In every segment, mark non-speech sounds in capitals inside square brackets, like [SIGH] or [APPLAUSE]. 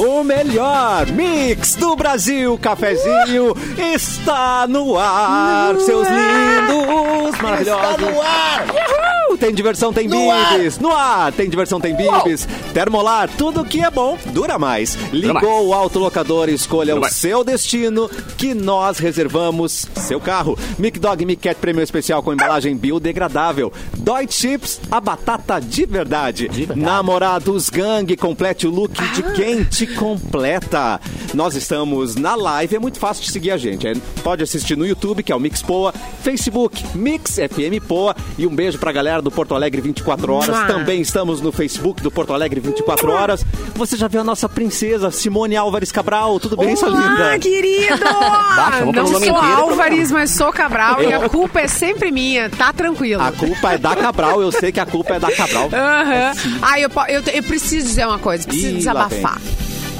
O melhor mix do Brasil, cafezinho, está no ar, seus lindos, maravilhosos. Está no ar! Tem diversão, tem bibis. No ar, tem diversão, tem bibis. Termolar, tudo que é bom dura mais. Ligou mais. o autolocador, escolha o mais. seu destino que nós reservamos seu carro. Mic Dog Mic Cat Prêmio Especial com embalagem biodegradável. Dói Chips, a batata de verdade. verdade. Namorados Gang, complete o look de quem te completa. Nós estamos na live, é muito fácil de seguir a gente. É, pode assistir no YouTube, que é o Mix Poa, Facebook Mix FM Poa e um beijo pra galera do Porto Alegre 24 horas. Também estamos no Facebook do Porto Alegre 24 horas. Você já viu a nossa princesa Simone Álvares Cabral? Tudo bem, sua linda? Ah, querido! [LAUGHS] chamou Não sou inteiro, Álvares, mas sou Cabral e a culpa é sempre minha. Tá tranquilo. A culpa é da Cabral, eu sei que a culpa é da Cabral. Aham. Ah, eu, po- eu, te- eu preciso dizer uma coisa, preciso Ih, desabafar.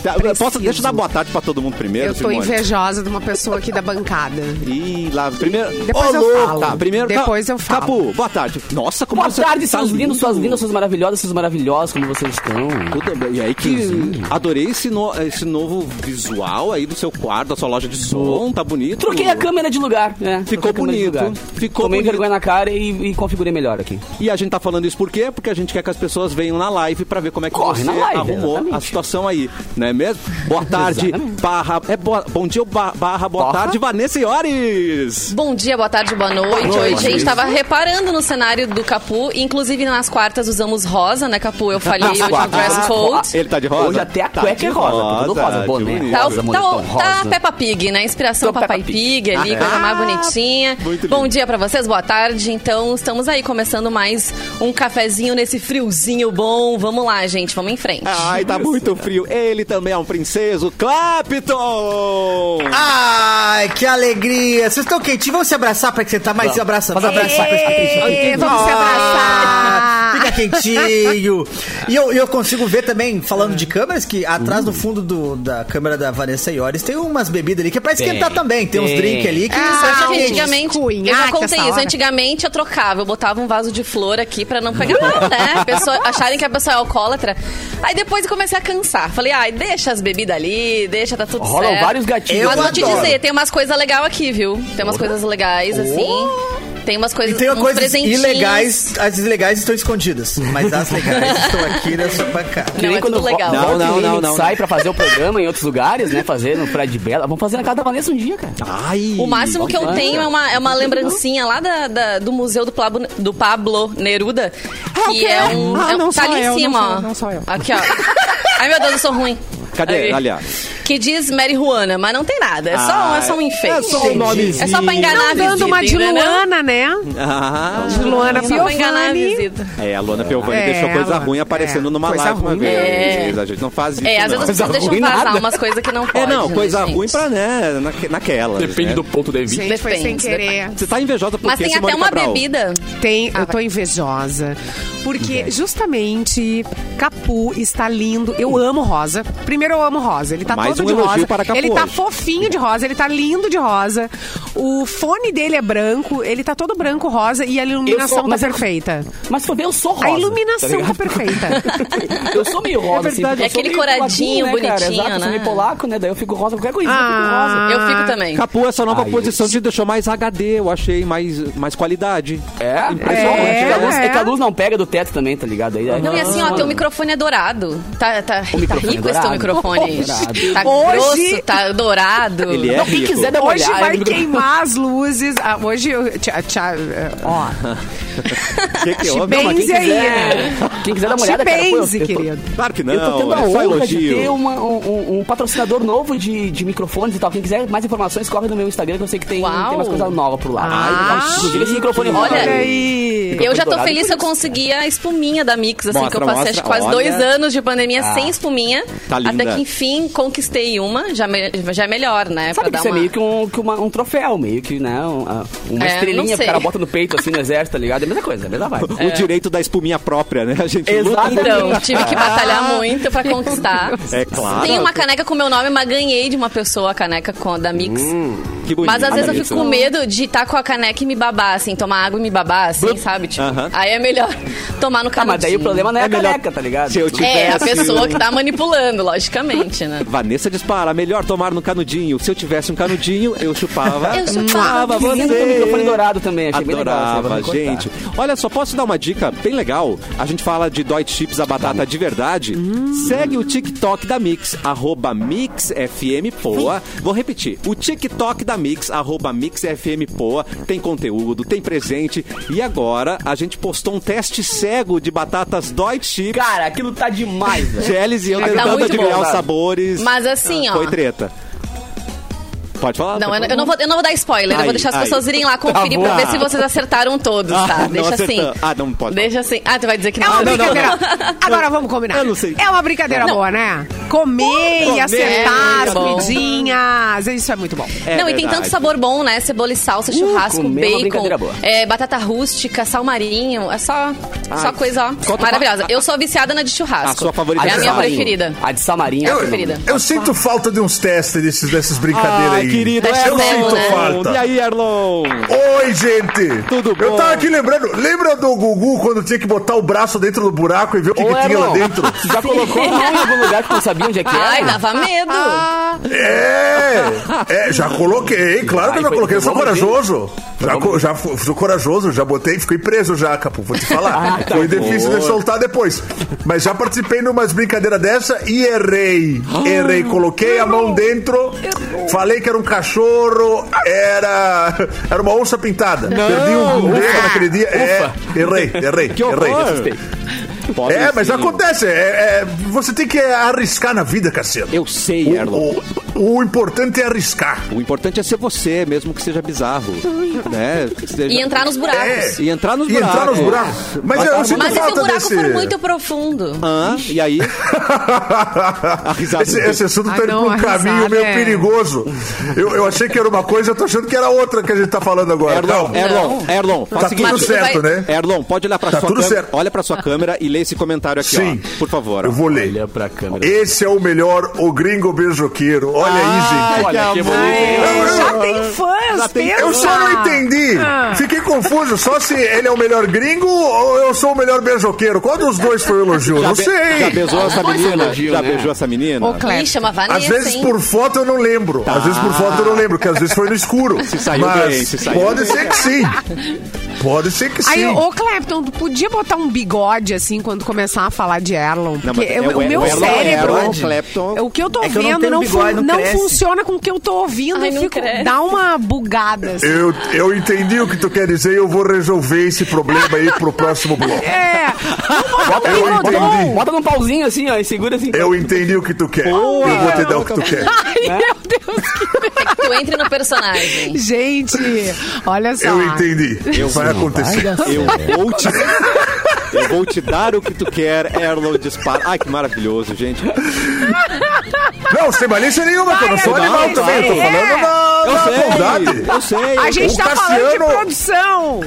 Tá, Posso, deixa eu dar boa tarde pra todo mundo primeiro, Eu tô Simone. invejosa de uma pessoa aqui da bancada. [LAUGHS] Ih, lá, primeiro... Depois eu louco! falo. Tá, primeiro... Depois eu falo. Capu, boa tarde. Nossa, como Boa você tarde, tá seus lindos, lindo. suas lindas, suas maravilhosas, seus maravilhosos, como vocês estão. Tudo bem. E aí que adorei esse, no- esse novo visual aí do seu quarto, da sua loja de som, tá bonito. Troquei a câmera de lugar. É, Ficou bonito, lugar. ficou Tomei bonito. vergonha na cara e, e configurei melhor aqui. E a gente tá falando isso por quê? Porque a gente quer que as pessoas venham na live pra ver como é que Corre você live, arrumou exatamente. a situação aí, não é mesmo? Boa [LAUGHS] tarde, barra, é boa, bom dia, ba- barra, boa Porra. tarde, Vanessa Iores. Bom dia, boa tarde, boa noite. Boa Hoje a gente tava reparando no cenário do Capu, inclusive nas quartas usamos rosa, né, Capu? Eu falei hoje no dress code. Ele tá de rosa? Hoje até a Tá cueca é rosa, tá tudo rosa, boné. bonito. Tá, Rosa, tá, moletom tá rosa. Peppa Pig, né? Inspiração Peppa Pig ali, coisa mais bonitinha. muito Bom lindo. dia pra vocês, boa tarde. Então, estamos aí começando mais um cafezinho nesse friozinho bom. Vamos lá, gente, vamos em frente. Ai, tá muito frio. Ele também é um princeso, Clapton! Ai, que alegria! Vocês estão quentinhos? Vamos se abraçar pra que você tá mais se abraçando. Faz abraçar com esse vamos se abraçar. Fica quentinho. E eu, eu consigo ver também, falando de câmeras, que atrás do fundo do- da câmera da Vanessa Iores tem umas bebidas ali que é pra esquentar Tem, também. Tem uns drinks ali que Ah, que quente. antigamente, eu já contei isso, antigamente eu trocava, eu botava um vaso de flor aqui pra não pegar mal, né? A [LAUGHS] pessoa, acharem que a pessoa é alcoólatra. Aí depois eu comecei a cansar. Falei, ai, deixa as bebidas ali, deixa, tá tudo Rolam certo. vários gatilhos. Mas Eu vou te adoro. dizer, tem umas coisas legais aqui, viu? Tem umas coisas legais, assim. Tem umas E coisas, tem uns coisas ilegais, as ilegais estão escondidas. Mas as legais [LAUGHS] estão aqui nessa bancada. Que Não, nem é quando tudo legal. Não, Não, não, não, não. sai pra fazer o programa em outros lugares, né? Fazer no Fred Bela. Vamos fazer na casa da Vanessa um dia, cara. Ai, O máximo que eu tenho é uma, é uma lembrancinha lá da, da- do museu do Pablo, do Pablo Neruda, que é um. Ah, é um- não tá sou ali eu, em cima, não sou ó. não sou eu. Aqui, ó. Ai, meu Deus, eu sou ruim. Cadê? Aí. Aliás. Que diz Mary Juana, mas não tem nada. É só, é só um enfeite. É só um nomezinho. É só pra enganar a Não dando visita, uma de entendeu? Luana, né? Ah, De Luana Só pra enganar a Piovani. visita. é, a Luana Piovani É, deixou coisa Luana, ruim aparecendo é, numa coisa live uma ruim. vez. É. A gente não faz isso, É, às não. vezes as pessoas deixam ruim vazar nada. umas coisas que não podem. É, não, né, coisa gente? ruim pra, né, naque- naquela. Depende né? do ponto de vista. Gente, foi sem Depende, querer. Você tá invejosa por Mas tem até uma bebida. Tem, eu tô invejosa. Porque justamente Capu está lindo. Eu amo rosa. Primeiro eu amo rosa. Ele tá Mais todo um de rosa. para Capu ele tá hoje. fofinho de rosa, ele tá lindo de rosa. O fone dele é branco, ele tá todo branco rosa e a iluminação sou- tá eu- perfeita. Mas ver, eu sou rosa. A iluminação tá, ligado? perfeita. [LAUGHS] Eu sou meio rosa, É verdade. assim. É aquele coradinho, poladinho, né, cara? bonitinho, Exato, eu sou né? meio polaco, né? Daí eu fico rosa, qualquer coisinha Ah. eu fico rosa. Eu fico também. Capu, essa nova Ai, posição te deixou mais HD, eu achei, mais, mais qualidade. É, Impressionante. é, que a luz, é. é que a luz não pega do teto também, tá ligado? Aí, aí- Não, e assim, ó, teu microfone é dourado. Tá, tá, tá microfone rico é esse teu dourado. microfone. Dourado. Tá Hoje- grosso, tá dourado. Ele é Não, quem quiser dar uma Hoje olhada. vai queimar as luzes. Ah, hoje eu. Tchá, tchá, ó. [LAUGHS] Que que houve? Não, mas quem aí, quiser, né? quem quiser dar uma olhada, cara, pô, eu- benze, eu tô- querido. Claro que não, Eu tô tendo a é honra de ter uma- um, um- patrocinador novo de, de microfones e tal. Quem quiser mais informações, corre no meu Instagram que eu sei que tem, Uau. tem umas coisas novas por lá. Ah, Inclusive esse microfone Olha, aí. Eu já tô feliz que eu isso. A espuminha da Mix, assim, Mostra, que eu passei mostra. acho que quase Olha. dois anos de pandemia Ah. sem espuminha. Tá linda. Até que enfim conquistei uma, já, me- já é melhor, né? Sabe que pra isso é uma... meio que, um, que uma- um troféu, meio que, né? Uma, uma É, estrelinha não que o cara bota no peito, assim, no exército, tá ligado? É a mesma coisa, é a mesma vibe. O direito da espuminha própria, né? A gente Exato. Então, tive que batalhar muito pra conquistar. É claro. Tem uma caneca com meu nome, mas ganhei de uma pessoa a caneca com, da Mix. Que bonito. Mas às vezes eu fico com medo de estar com a caneca e me babar, assim, tomar água e me babar, assim, sabe? Tipo, aí é melhor [LAUGHS] tomar no Ah, canudinho. mas daí o problema não é, É a melhor- caneca, tá ligado? Se eu tivesse... É, a pessoa que tá manipulando, logicamente, né? Vanessa dispara, melhor tomar no canudinho. Se eu tivesse um canudinho, eu chupava. Eu chupava lindo você. o microfone dourado também, achei bem legal. Adorava, gente. Olha só, posso dar uma dica bem legal? A gente fala de Dói Chips, a batata de verdade. Segue o TikTok da Mix, arroba MixFMPoa. Vou repetir, o TikTok da Mix, arroba MixFMPoa. Tem conteúdo, tem presente. E agora, a gente postou um teste cego de batatas Dói Chips. Cara, aquilo tá demais, velho. Geles e eu Tá tentando adivinhar bom, os sabores. Mas assim, ó. Foi treta. Pode falar? Não, eu, eu não vou, eu não vou dar spoiler, eu Ai, vou deixar as ai. pessoas irem lá conferir Tá pra ver se vocês acertaram todos, Ah, tá? não Deixa assim. Ah, não pode. Deixa assim. Ah, tu vai dizer que É não. uma não, não, brincadeira. Agora vamos combinar. Eu não sei. É uma brincadeira boa, né? Comer e acertar é as bom. comidinhas. Isso é muito bom. É não, e tem verdade. tanto sabor bom, né? Cebola e salsa, churrasco, comer é uma bacon, brincadeira boa. é, batata rústica, sal marinho. É só, só coisa, ó, maravilhosa. Eu sou viciada na de churrasco. A sua favorita É a é minha sal marinho. preferida. A de Samarinha. É a Eu, preferida. Eu sinto falta de uns testes desses, dessas brincadeiras aí. Querido, eu eu ver, sinto né? falta. E aí, Erlon? Oi, gente! Tudo Eu bom? tava aqui lembrando, lembra do Gugu quando tinha que botar o braço dentro do buraco e ver o que, Ô, que tinha lá Erlon, dentro? [LAUGHS] Tu já colocou a mão em algum lugar que não sabia onde é que era? Ai, dava medo. É, é, já coloquei, claro que eu já coloquei, eu sou corajoso. Já, co- já sou corajoso, já botei, fiquei preso já, Capu, vou te falar. [LAUGHS] Foi difícil de soltar depois. Mas já participei numas brincadeiras dessa e errei. Errei, coloquei a mão dentro, falei que era um cachorro, era, era uma onça pintada. Perdi um dedo naquele dia. É, errei, errei, Que errei. É, mas Pobrecinho. acontece. é- é, você tem que arriscar na vida, Cassiano. Eu sei, Erlon. O, o- importante é arriscar. O importante é ser você, mesmo que seja bizarro. né? Seja- E entrar nos buracos. É. E entrar nos E buracos. entrar nos buracos. Mas eu sinto Mas se o buraco desse... for muito profundo? Hã? E aí? A risada esse, esse assunto tá Ah, indo pra um caminho meio é- perigoso. Eu, eu achei que era uma coisa, eu tô achando que era outra que a gente tá falando agora. Erlon, Calma. Erlon, Erlon, faz Tá o seguinte. tudo Mas certo, vai- né? Erlon, pode olhar pra Tá sua tudo câmera. certo. Olha pra sua câmera e lê esse comentário aqui, Sim. ó. Por favor. Eu vou ler. Olha pra câmera. Esse é o melhor, o gringo beijoqueiro. Olha aí, gente. Olha que bonito. Já tem fãs, pensa. Eu só não entendi. Ah. Fiquei confuso. Só se ele é o melhor gringo ou eu sou o melhor beijoqueiro. Qual dos dois foi o elogio? Já, Não be- sei. já beijou essa menina? elogio, já né? beijou essa menina? Ô, Cleber. Chama Vanessa, Às vezes hein? por foto eu não lembro. Às vezes por foto eu não lembro, porque às vezes foi no escuro. Se saiu Mas bem, se saiu pode bem. ser que sim. [LAUGHS] Pode ser que sim. Aí, ô Clepton, tu podia botar um bigode assim quando começar a falar de Erlon? Não, Porque mas é eu- o o meu Erlon, cérebro. Erlon, Clapton. O que eu tô É que eu não vendo não, bigode, fun- não não funciona com o que eu tô ouvindo Ai, e fico, dá uma bugada. assim. Eu, eu entendi o que tu quer dizer e eu vou resolver esse problema aí pro próximo bloco. É. Bota, um Eu bota, bigodão. entendi. bota num pauzinho assim, ó, e segura assim. Eu entendi o que tu quer. eu vou te dar o que tu quer. Ai, meu Deus. Entre no personagem. [LAUGHS] Gente, olha só. Eu entendi. Vai acontecer. Eu vou te. Eu vou te dar o que tu quer, Erlon dispara. Ai, que maravilhoso, gente. Não, sem malícia nenhuma, que eu não sou animal vai, também. Eu tô falando é. na, Eu na sei, bondade. eu sei. A gente O tá falando de Cassiano- produção.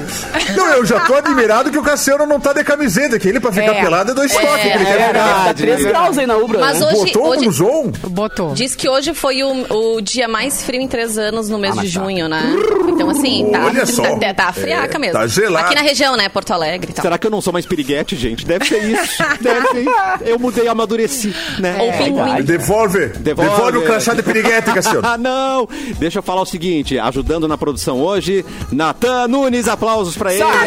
Não, eu já tô admirado que o Cassiano não tá de camiseta, que ele pra ficar É. pelado é dois toques. que ele é quer verdade. Tá 3 graus aí na Ubra. Mas né? hoje, Botou hoje no Zoom? Botou. diz que hoje foi o, o dia mais frio em três anos no mês Ah, de tá. junho, né? Então, assim, tá, Olha só. tá, tá friaca É, mesmo. tá gelado. Aqui na região, né? Porto Alegre e tal. Será que eu não sou mais piriguete, gente? Deve ser isso. [LAUGHS] Deve ser. Eu mudei, amadureci, né? Pinguim. Devolve. Devolve. Devolve, o crachá de piriguete, Cassiano. [LAUGHS] Ah, não! Deixa eu falar o seguinte, ajudando na produção hoje, Natan Nunes, aplausos pra ele. Ah,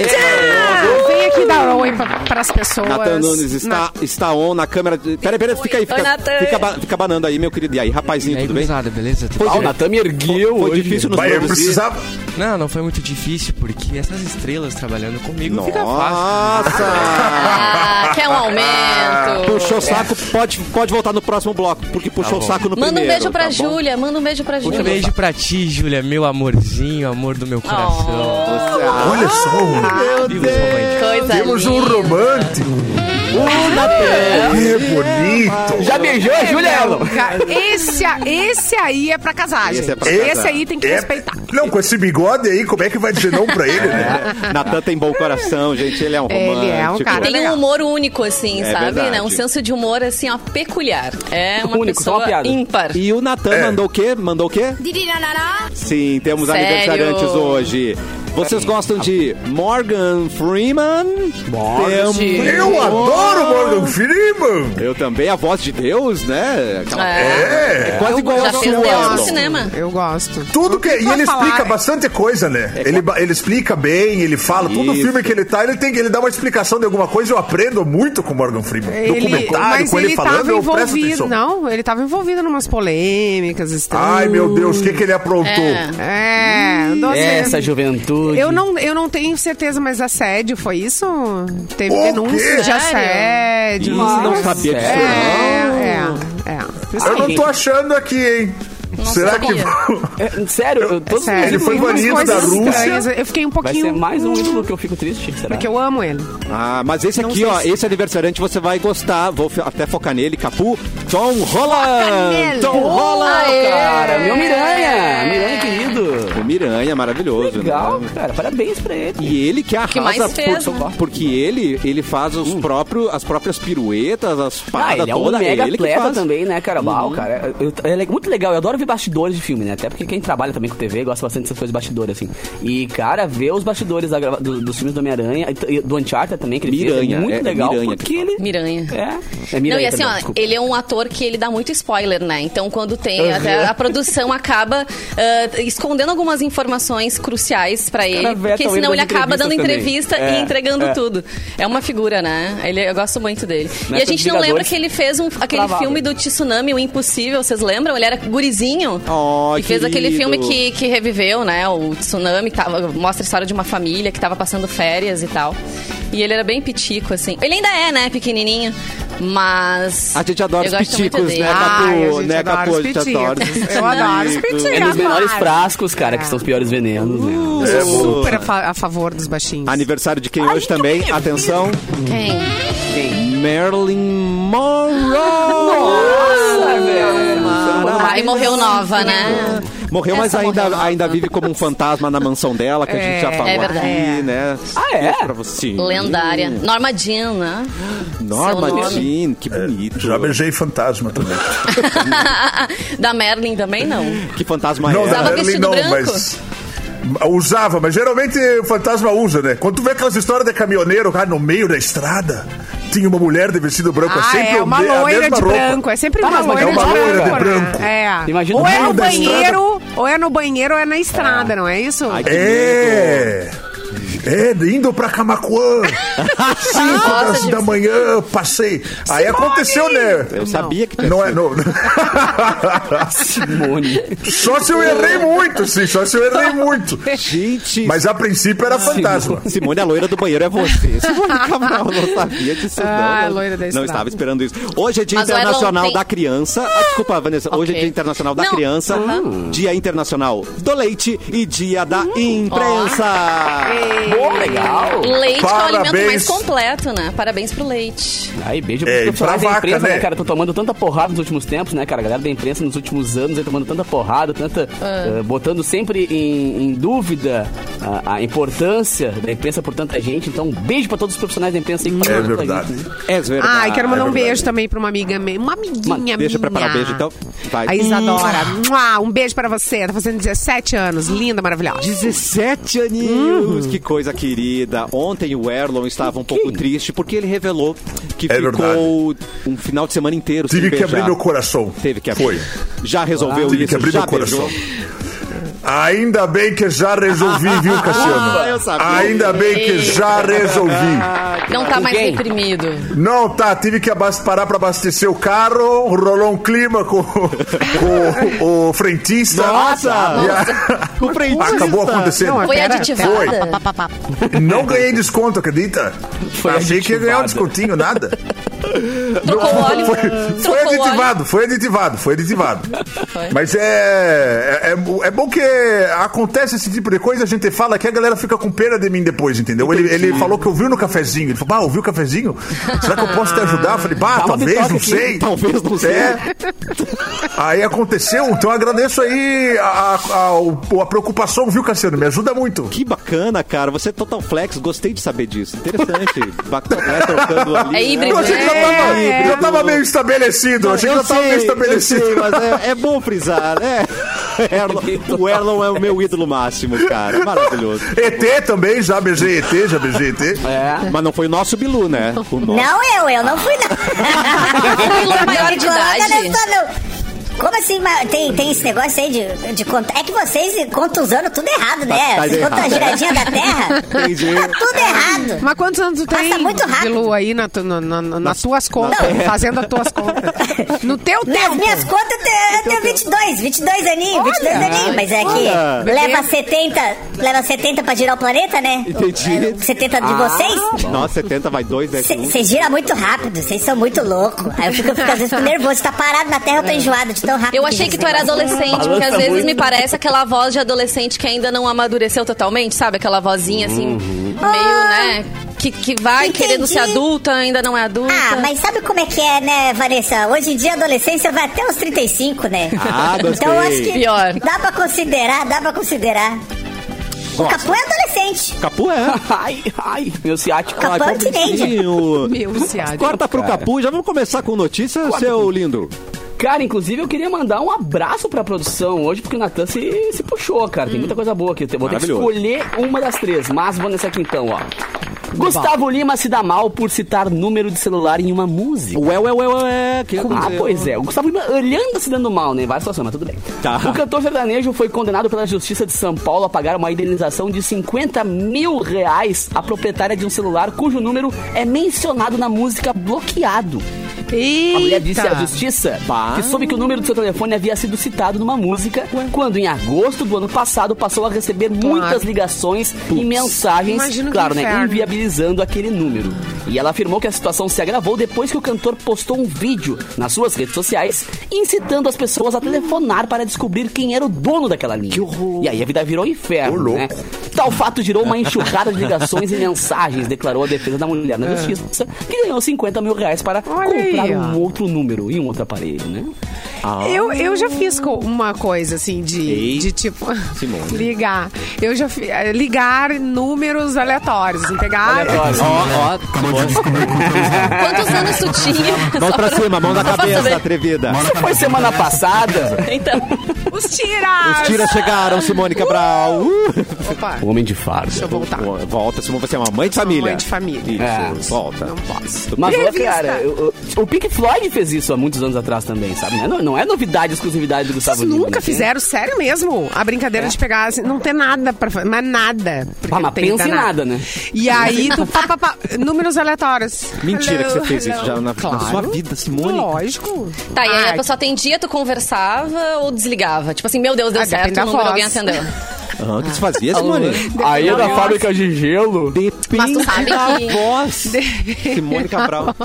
Vem aqui dar oi pra, pras pessoas. Natan Nunes está, Na- está on na câmera. de- Peraí, peraí, fica aí, fica, Oi, Natan. fica, ba- fica banando aí, meu querido. E aí, rapazinho, E aí, tudo bem? gurizada, beleza? Tudo Ah, bem? o Natan me ergueu Foi hoje. difícil nos Vai, eu produzir. precisava. Não, não foi muito difícil, porque essas estrelas trabalhando comigo fica fácil. Nossa! Ah, quer um [LAUGHS] aumento. Puxou o saco, pode, pode voltar no próximo bloco, porque puxou o saco no Manda um primeiro. beijo pra tá? Júlia, manda um beijo pra Um Júlia. beijo pra ti, Júlia, meu amorzinho, amor do meu coração. Olha só. Meu Deus! Coisa Temos um linda. Romântico. Que bonito. Já beijou a Esse, a- esse aí é pra casar, Esse gente. é pra Esse, aí tem que É- respeitar. Não, com esse bigode aí, como é que vai dizer não pra ele, né? É. Natan tem bom coração, gente. Ele é um romântico. Ele é um cara Tem um legal. humor único, assim, É sabe? verdade. Né? Um senso de humor, assim, ó, peculiar. É uma Único, só uma pessoa piada. ímpar. E o Natan É. mandou o quê? Mandou o quê? Sim, temos Sério? aniversariantes hoje. Vocês gostam de Morgan Freeman? Morgan. Eu adoro Morgan Freeman. Eu também, a voz de Deus, né? Aquela- É. É. Quase igual a sua, Deus no cinema. Eu gosto. Tudo que. E ele falar, explica é. bastante coisa, né? Ele, ba- ele explica bem, ele fala. Todo Isso. filme que ele tá, ele tem que ele dá uma explicação de alguma coisa. Eu aprendo muito com o Morgan Freeman. Ele, Documentário, mas com ele, ele falando, tava eu presto envolvido. atenção. Não, ele tava envolvido em umas polêmicas estranhas. Ai, meu Deus, o que, que ele aprontou? É. É, nossa, Essa juventude. Eu não, eu não tenho certeza, mas assédio foi isso? Teve O quê? de assédio. Ih, não sabia disso, É, não. é, é. Eu não tô achando aqui, hein? Será sabia. que. É, sério, eu, todos Sério, Ele foi banido da Rússia. estranhas. Eu fiquei um Vai pouquinho. ser mais um ídolo que eu fico triste, será? Porque eu amo ele. Ah, mas esse Não aqui, ó, se- esse aniversariante você vai gostar. Vou até focar nele, Capu. Tom Holland! Tom Holland! Cara, meu Miranha! Miranha querido! Miranha, maravilhoso, Legal, né? cara, parabéns pra ele. E ele que arrasa que mais fez, por- né? porque ele ele faz os próprios as próprias piruetas, as Ah, paradas ele é um todas, mega ele que atleta faz. também, né, cara? Uau, cara. Eu- eu- é muito legal. Eu adoro ver bastidores de filme, né? Até porque quem trabalha também com TV gosta bastante dessas coisas de bastidores, assim. E, cara, ver os bastidores da do- dos filmes do Homem-Aranha, do Uncharted também, que ele fez, Miranha, é muito é- é legal. Miranha porque que ele... Miranha. É, é Não, Miranha e assim, perdão, ó, desculpa. ele é um ator que ele dá muito spoiler, né? Então, quando tem. Até a produção acaba ah, escondendo algumas informações cruciais pra ele. Porque senão ele acaba dando entrevista também. e É, entregando é. tudo. É uma figura, né? Ele, eu gosto muito dele. e a gente não lembra que ele fez um, aquele travado. filme do Tsunami, O Impossível, vocês lembram? Ele era gurizinho. Oh, e fez aquele filme que, que reviveu, né? O Tsunami, que tava, mostra a história de uma família que tava passando férias e tal. E ele era bem pitico, assim. Ele ainda é, né? Pequenininho. Mas. A gente adora os piticos, né, Ai, Capu? a gente né, adora Capu? os A gente adora os piticos. Eu adoro os piticos. É nos menores frascos, cara, que são os piores venenos, né? Eu sou super a, fa- a favor dos baixinhos. Aniversário de quem hoje também? Atenção, Quem? Marilyn Monroe! Nossa, velho. Aí morreu nova, né? Morreu, mas Essa ainda, morreu ainda vive como um fantasma na mansão dela, que a gente já falou é verdade. aqui, né? Ah, é? Pra você. Lendária. Norma Jean, né? Norma. Jean, que bonito. Já beijei fantasma também. [LAUGHS] da Merlin também não. Que fantasma Não, é? da Usava Merlin vestido não, branco? mas. Usava, mas geralmente o fantasma usa, né? Quando tu vê aquelas histórias de caminhoneiro, cara, no meio da estrada, tinha uma mulher de vestido branco, é Ah, sempre é uma loira mesma de roupa. branco. É sempre Tá, uma mas loira, é uma de, loira de branco, branco. É. Imagina ou é no da banheiro, ou é no banheiro ou é na estrada, não é isso? Ai, É. É, indo pra Camacuã. [LAUGHS] Cinco Nossa, das, gente. da manhã, passei. Aí aconteceu, né? Eu sabia que Não é, não. Simone. Só se eu errei muito, sim. Só se eu errei muito. Gente, Mas a princípio era fantasma. Simone, a loira do banheiro é você. [LAUGHS] Simone Cabral, não sabia disso, Ah, não. loira da não estrada. estava esperando isso. Hoje é Dia Mas Internacional tem- da Criança. Ah, desculpa, Vanessa. Hoje é. Dia Internacional da Não, Criança, aham. Dia Internacional do Leite e Dia da Imprensa. Pô, legal. Leite que é o alimento Parabéns. mais completo, né? Parabéns pro leite. Aí, beijo pros É, profissionais da vaca, imprensa, né, né? cara? Tô tomando tanta porrada nos últimos tempos, né, cara? A galera da imprensa nos últimos anos aí tomando tanta porrada, tanta. eh, botando sempre em, em dúvida a, a importância da imprensa por tanta gente. Então, um beijo pra todos os profissionais da imprensa aí que É verdade. gente, né? É verdade. Ai, quero mandar é um beijo também pra uma amiga minha. Uma amiguinha minha. Deixa eu preparar beijo, então. Vai. A Isadora. Mua, Um beijo pra você. Tá fazendo 17 anos. Linda, maravilhosa. 17 aninhos, que coisa querida. Ontem o Erlon estava um pouco triste porque ele revelou que É ficou um final de semana inteiro Tive sem que beijar. abrir meu coração. Teve que abrir. Foi. Já resolveu Tive isso, que abrir já meu coração. Ainda bem que já resolvi, viu, [LAUGHS] Cassiano? Ah, eu sabia. Ainda bem que já resolvi. Não tá mais quem? reprimido. Não, tá, tive que parar pra abastecer o carro, rolou um clima com, [LAUGHS] com o frentista. Nossa! A- [LAUGHS] O frentista. Acabou acontecendo. Não, Foi pera, aditivada? Não ganhei desconto, acredita? Foi Achei que ia ganhar um aditivada. descontinho, nada. Trocou o óleo? Foi, foi Trocou o óleo? aditivado, foi aditivado, foi aditivado. Foi. Mas é, é, é, é bom que acontece esse tipo de coisa, a gente fala que a galera fica com pena de mim depois, entendeu? Ele, ele falou que ouviu no cafezinho. Ele falou, bah, ouviu o cafezinho? Será que eu posso te ajudar? Eu falei, bah, talvez, não aqui. sei. Talvez não sei. É. Aí aconteceu, então eu agradeço aí a, a, a- a preocupação, viu, Cassiano? Me ajuda muito. Que bacana, cara. Você é total flex. Gostei de saber disso. Interessante. Bacana, trocando ali. É né? híbrido, Eu achei que já tava, já tava meio estabelecido. Eu achei que já tava meio eu estabelecido. sei, mas é, é bom frisar, né? O Erlon é o meu ídolo máximo, cara. Maravilhoso. [LAUGHS] ET também, já beijei ET, já beijei ET. É. Mas não foi o nosso Bilu, né? O nosso. Não eu, eu não fui não. Bilu é maior de idade. nessa, não. Como assim? mas Tem, tem esse negócio aí de, de contar. É que vocês contam os anos tudo errado, né? tá Vocês contam a giradinha da terra. Entendi. Tá tudo errado. Mas quantos anos tu Passa tem, muito rápido. Bilu, aí na, na- na- na- nas tuas contas? Não. Fazendo as tuas contas. No teu Nas tempo. minhas contas eu tenho- eu tenho 22, 22 aninhos, 22 aninhos, mas é que olha. leva 70, leva 70 pra girar o planeta, né? Entendi. 70 de vocês? Nossa, 70 vai 2, 10 um. Vocês giram muito rápido, vocês são muito loucos. Aí eu fico, eu fico às vezes fico nervoso. Tá parado na terra, eu tô enjoado de tão rápido. Eu achei que tu era adolescente, porque às vezes me parece aquela voz de adolescente que ainda não amadureceu totalmente, sabe? Aquela vozinha assim, meio, né? Que, que vai Entendi. querendo ser adulta, ainda não é adulta. Ah, mas sabe como é que é, né, Vanessa? Hoje em dia a adolescência vai até os 35, né? Ah, gostei. Então eu acho que Pior. dá pra considerar, dá pra considerar. O Capu é adolescente. Capu é. [LAUGHS] Ai, ai, meu ciático. Capu é teenager. Pobrecinho. Meu ciático. Corta pro cara. Capu. Já vamos começar com notícias, seu lindo. Cara, inclusive eu queria mandar um abraço pra produção hoje, porque o Natan se, se puxou, cara. Tem muita coisa boa aqui. Eu Vou ter que escolher uma das três, mas vou nessa aqui então, ó. Gustavo Lima se dá mal por citar número de celular em uma música. Ué, ué, ué, ué. Que Ah, pois é. O Gustavo Lima olhando se dando mal, né? Várias situações, mas tudo bem. Tá. O cantor sertanejo foi condenado pela Justiça de São Paulo a pagar uma indenização de 50 mil reais à proprietária de um celular cujo número é mencionado na música bloqueado. A mulher disse à Eita. justiça Bah. que soube que o número do seu telefone havia sido citado numa música quando, em agosto do ano passado, passou a receber muitas ligações e mensagens, Imagina que claro, né, inferno. inviabilizando aquele número. E ela afirmou que a situação se agravou depois que o cantor postou um vídeo nas suas redes sociais incitando as pessoas a telefonar para descobrir quem era o dono daquela linha. E aí a vida virou um inferno, né? Tal fato gerou uma enxurrada de ligações e mensagens, declarou a defesa da mulher na justiça, que ganhou 50 mil reais para Olha um outro número e um outro aparelho, né? Eu, eu já fiz uma coisa assim de, Ei, de tipo Simone. [LAUGHS] ligar. Eu já fi- eh, ligar números aleatórios, assim, pegar. Ó, ó. Quantos anos tu tinha? [LAUGHS] Mãos pra cima, mão na cabeça, saber. atrevida. Foi semana passada. Então, Os tiras! Os tiras chegaram, Simone Cabral. Uh! Opa, O homem de farda. deixa eu voltar. Volta, Simone, você é uma mãe de família. mãe de família. Isso, É. volta. Não posso. Mas, cara, eu- o Pink Floyd fez isso há muitos anos atrás também, sabe? Não, não é novidade, exclusividade do Gustavo Vocês Lima. nunca né? fizeram, sério mesmo, a brincadeira de pegar, assim, não ter nada pra fazer, mas nada. Ah, mas não tem pensa em nada, né? E aí, tu, pá, pá, pá, números aleatórios. Mentira que você fez isso hello. já na, na Claro. sua vida, Simone. Lógico. tá, e aí Ai, a pessoa atendia, tu conversava ou desligava? Tipo assim, meu Deus, deu Ah, certo, o número alguém atendeu. [LAUGHS] Ah, o que você fazia, Simone? Aí é da fábrica de gelo. Depende Mas tu sabe da que- voz. Simone Cabral.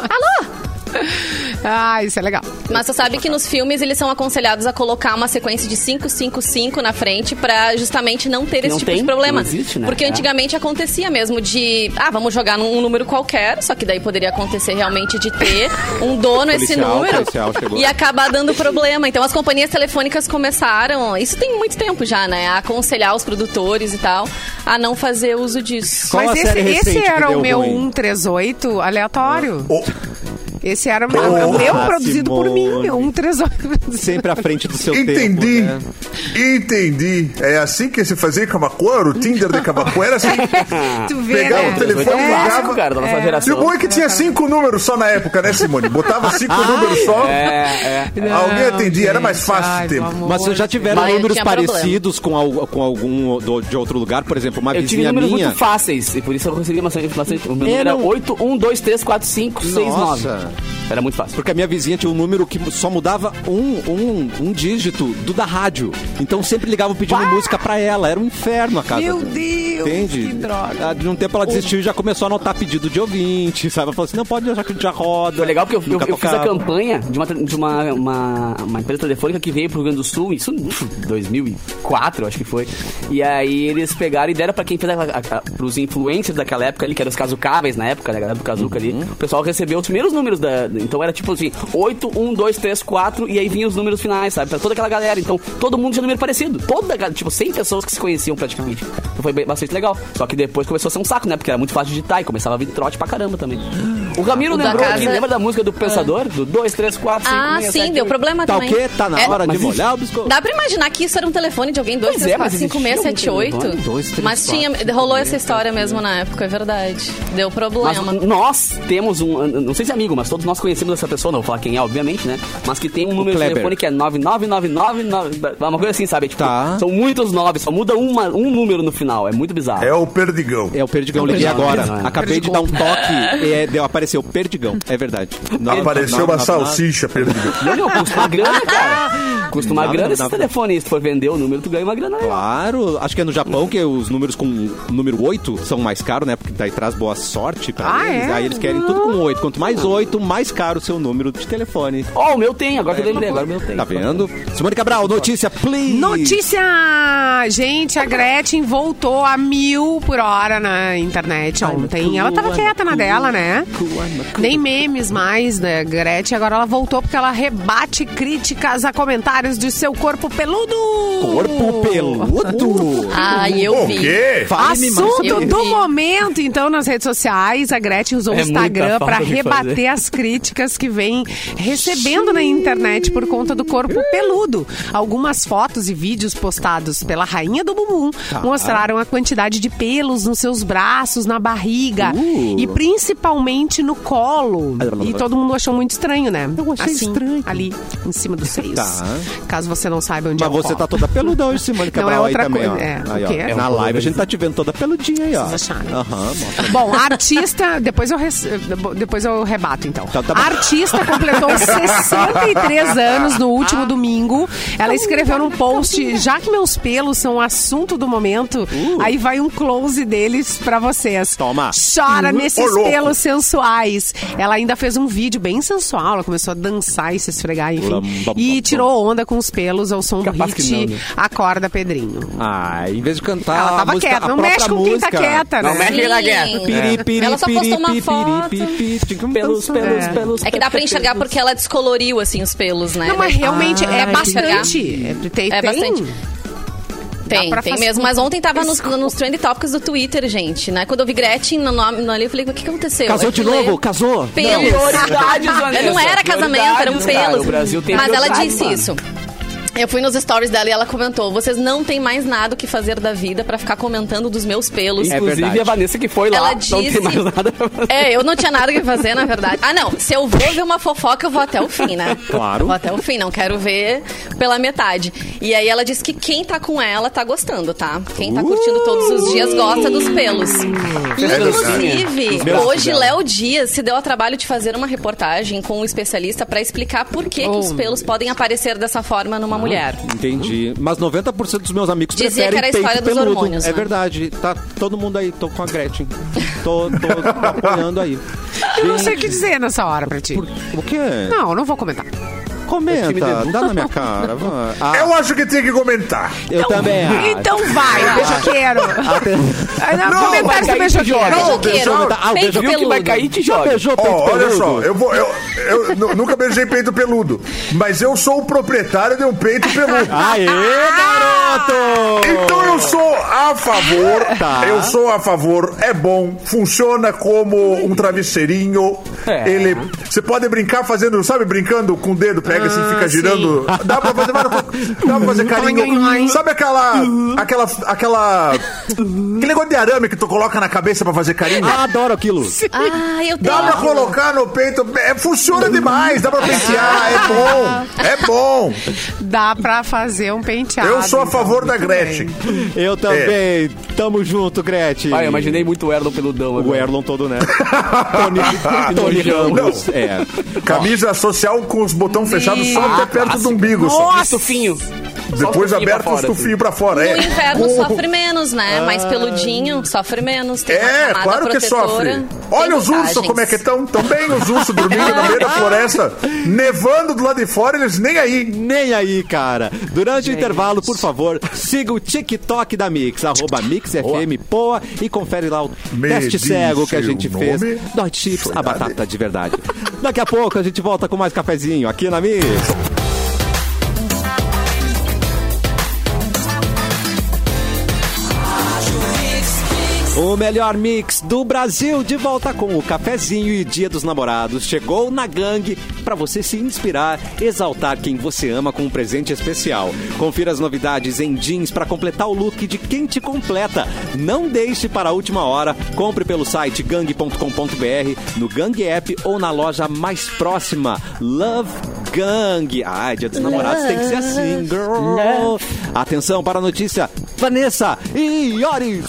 [LAUGHS] Ah, isso é legal. Mas você sabe que nos filmes eles são aconselhados a colocar uma sequência de 555 na frente pra justamente não ter esse Não tipo tem, de problema. não existe, né? Porque É. antigamente acontecia mesmo de, ah, vamos jogar num número qualquer, só que daí poderia acontecer realmente de ter [LAUGHS] um dono esse Policial, número policial chegou. e acabar dando problema. Então as companhias telefônicas começaram, isso tem muito tempo já, né, a aconselhar os produtores e tal a não fazer uso disso. Qual Mas esse, esse era o meu ruim? 138 aleatório. Oh, Esse era o meu, meu Ah, produzido por Simone. mim, meu 138. Sempre à frente do seu entendi. tempo. né? Entendi. É assim que se fazia em Camacuã? O Tinder de Camacuã era assim. [LAUGHS] Tu vê, Pegava né? o telefone, um clássico, ligava. cara, da nossa E o geração. bom é que tinha cinco números só na época, né, Simone? Botava cinco números só. É, é. Alguém atendia, era mais fácil ai, o tempo. Mas vocês já tiveram Mas números problema. parecidos com, com algum do- de outro lugar? Por exemplo, uma Eu tive vizinha números minha. muito fáceis, e por isso eu consegui bastante. bastante o meu É, número era não- 8, 1, 2, 3, 4, 5, 6, 9. Era muito fácil. Porque a minha vizinha tinha um número que só mudava um, um, um dígito do da rádio. Então sempre ligava pedindo música pra ela. Era um inferno a casa. Meu dela. Deus, Entende? que droga. Ah, De um tempo ela desistiu e já começou a anotar pedido de ouvinte, sabe? Ela falou assim, não, pode deixar que a gente já roda. Foi legal porque eu, eu, eu fiz a campanha de, uma, de uma, uma, uma empresa telefônica que veio pro Rio Grande do Sul, isso em 2004, acho que foi. E aí eles pegaram e deram pra quem fez a, a, a, pros influencers daquela época ali, que eram os casucáveis na época, né, a galera do Kazuca ali. O pessoal recebeu os primeiros números da. Então era tipo assim, 8, 1, 2, 3, 4, e aí vinham os números finais, sabe? Pra toda aquela galera. Então todo mundo tinha número parecido. Toda, tipo, 100 pessoas que se conheciam praticamente. Então foi bastante legal. Só que depois começou a ser um saco, né? Porque era muito fácil de digitar e começava a vir trote pra caramba também. O Ramiro O lembrou casa- aqui, lembra da música do Pensador? Do 2, 3, 4, 5, Ah, 6, sim, 7, deu 8. problema Tá o também. quê? Tá na É, hora de mas molhar o biscoito? Dá pra imaginar que isso era um telefone de alguém, 2, Pois 3, é, 4, mas 5, 6, existia um 7, 8. telefone, dois, três, Mas tinha, rolou essa história mesmo na época, é verdade. Deu Mas problema. nós temos um, não sei se é amigo, mas todos nós conhecemos essa pessoa, não vou falar quem é, obviamente, né? Mas que tem um número de telefone que é 99999, uma coisa assim, sabe? Tipo, Tá. são muitos nove, só muda uma, um número no final, é muito bizarro. É o Perdigão. É o Perdigão, É liguei Perdigão, agora. não é? Acabei de dar um toque e é, deu, apareceu Perdigão. É verdade. Não, Apareceu não, uma não, salsicha, Perdigão. Não, não, custa uma grana, cara. [LAUGHS] Custa uma Nada, grana esse telefone. Se tu for vender o número, tu ganha uma grana. Claro, acho que é no Japão que os números com número 8 são mais caros, né? Porque daí traz boa sorte pra Ah, eles. é? Aí eles querem tudo com 8. Quanto mais 8, mais caro o seu número de telefone. Ó, o meu tem, agora que eu lembrei, agora o meu tem. Tá vendo? Simone Cabral, notícia, please. Notícia! Gente, a Gretchen voltou a mil por hora na internet ontem. Ela tava quieta na dela, né? Nem memes mais da Gretchen. Agora ela voltou porque ela rebate críticas a comentários de seu corpo peludo. Corpo peludo. [LAUGHS] Ai, eu O vi. quê? Fale-me mais Assunto do vi. momento, então, nas redes sociais, a Gretchen usou É o Instagram para rebater fazer. as críticas que vem recebendo na internet por conta do corpo peludo. Algumas fotos e vídeos postados pela rainha do bumbum Tá. mostraram a quantidade de pelos nos seus braços, na barriga Uh. e principalmente no colo. E todo mundo achou muito estranho, né? Eu achei assim, estranho. ali, em cima dos seios. Tá. Caso você não saiba onde Mas é o você colo. tá toda peluda hoje, Simone Não, é Cabral, aí outra também, coisa. É, Aí, ó. É Na live a gente tá te vendo toda peludinha aí, ó. Vocês acharam? Aham. Bom, a artista, depois eu, res- depois eu rebato então. Tá, tá a artista completou [LAUGHS] 63 anos no último domingo. Ela escreveu num post: já que meus pelos são o assunto do momento, aí vai um close deles pra vocês. Toma. Chora nesses Ô, louco. pelos sensuais. Ela ainda fez um vídeo bem sensual. Ela começou a dançar e se esfregar, enfim. E tirou onda com os pelos ao som do Capaz que hit não, né? Acorda Pedrinho. Ah, em vez de cantar Ela a tava música, quieta. Não mexe com quem tá música. quieta, Não né? mexe na guerra. Piri, piri, Ela só piri, postou uma foto. piri, piri, Pelos, dançar. pelos, É. pelos. É que dá pra enxergar porque ela descoloriu, assim, os pelos, né? Não, mas realmente Ah, é bastante. É, tem, É tem- bastante. Tem, pra tem fazer- mesmo. Mas ontem tava nos, nos trend topics do Twitter, gente, né? Quando eu vi Gretchen no nome no ali, eu falei, o que, aconteceu? Casou de ler. novo? Casou? Pelos. Prioridades, [LAUGHS] Vanessa, Não era casamento, eram prioridades, cara. pelos. O Brasil tem Mas ela disse mano. isso. Eu fui nos stories dela e ela comentou: vocês não têm mais nada o que fazer da vida pra ficar comentando dos meus pelos. É Inclusive verdade. a Vanessa que foi lá, Ela não disse. tem mais nada pra fazer. É, eu não tinha nada o que fazer, na verdade. Ah, não. Se eu vou ver uma fofoca, eu vou até o fim, né? Claro. Vou até o fim, não quero ver pela metade. E aí ela disse que quem tá com ela tá gostando, tá? Quem tá curtindo todos os dias gosta dos pelos. Inclusive, Meus hoje. Léo Dias se deu ao trabalho de fazer uma reportagem com um especialista pra explicar por que, que os pelos podem aparecer dessa forma numa mulher. Entendi. Mas 90% dos meus amigos Dizia preferem que era a peito história dos peludo. hormônios, É né? verdade. Tá todo mundo aí. Tô com a Gretchen. Tô, tô, tô apoiando aí. [LAUGHS] Eu não sei o que dizer nessa hora pra ti. O quê? Não, não vou comentar. Comenta. Dá na minha cara. Ah, [LAUGHS] Eu acho que tem que comentar. eu também acho. Então vai, beijoqueiro. [LAUGHS] Não, Não, comentários vai do beijoqueiro. Não, Beijoqueiro. beijo- Ah, o Peito beijo- Viu que vai cair, te joga. peito olha só, eu vou. Eu, eu nu- nunca beijei peito peludo, mas eu sou o proprietário de um peito peludo. Aê, garoto! Então eu sou a favor, Tá. eu sou a favor, é bom, funciona como um travesseirinho. É. Ele, você pode brincar fazendo, sabe, brincando com o dedo, pega assim, fica girando. Dá pra fazer várias. [LAUGHS] Dá pra fazer carinho. Sabe aquela, aquela, aquela, aquele negócio de arame que tu coloca na cabeça pra fazer carinho? Ah, adoro aquilo. Ah, eu tenho. Dá pra colocar no peito, é, funciona demais, dá pra pentear, é bom, é bom. Dá pra fazer um penteado. Eu sou a então. Favor da Gretchen. Eu também. Tamo junto, Gretchen. Ah, eu imaginei muito o Erlon peludão O agora. Erlon todo, né? [LAUGHS] Tony, Tony Ramos. É. Camisa social com os botões fechados só até perto do umbigo. só. Nossa, tufinho. Depois aberto os os tufinhos pra fora. No É. inverno Com- sofre menos, né? Mais peludinho, sofre menos. É, claro que protetora. sofre. Olha os ursos, como é que estão? Estão bem os ursos dormindo na meio da [LAUGHS] floresta, nevando do lado de fora, eles nem aí. Nem aí, cara. Durante o intervalo, por favor, siga o TikTok da Mix, arroba MixFM Poa e confere lá o Me teste cego que a gente fez. Dot Chips, a batata de verdade. Daqui a pouco a gente volta com mais cafezinho aqui na Mix. O melhor mix do Brasil de volta com o cafezinho e Dia dos Namorados chegou na gangue para você se inspirar, exaltar quem você ama com um presente especial. Confira as novidades em jeans para completar o look de quem te completa. Não deixe para a última hora. Compre pelo site gang.com.br, no Gang App ou na loja mais próxima. Love Gang. Ah, Dia dos Namorados tem que ser assim, girl. Atenção para a notícia. Vanessa e Yoris.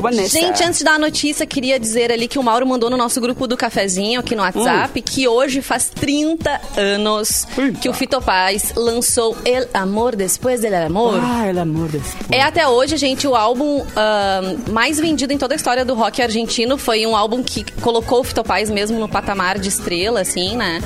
Vanessa. Gente, antes de dar a notícia, queria dizer ali que o Mauro mandou no nosso grupo do cafezinho aqui no WhatsApp que hoje faz 30 anos que o Fito Paz lançou El Amor Después del Amor. Ah, pelo amor de Deus. É até hoje, gente, o álbum ahn, mais vendido em toda a história do rock argentino. Foi um álbum que colocou o Fito Paz mesmo no patamar de estrela, assim, né?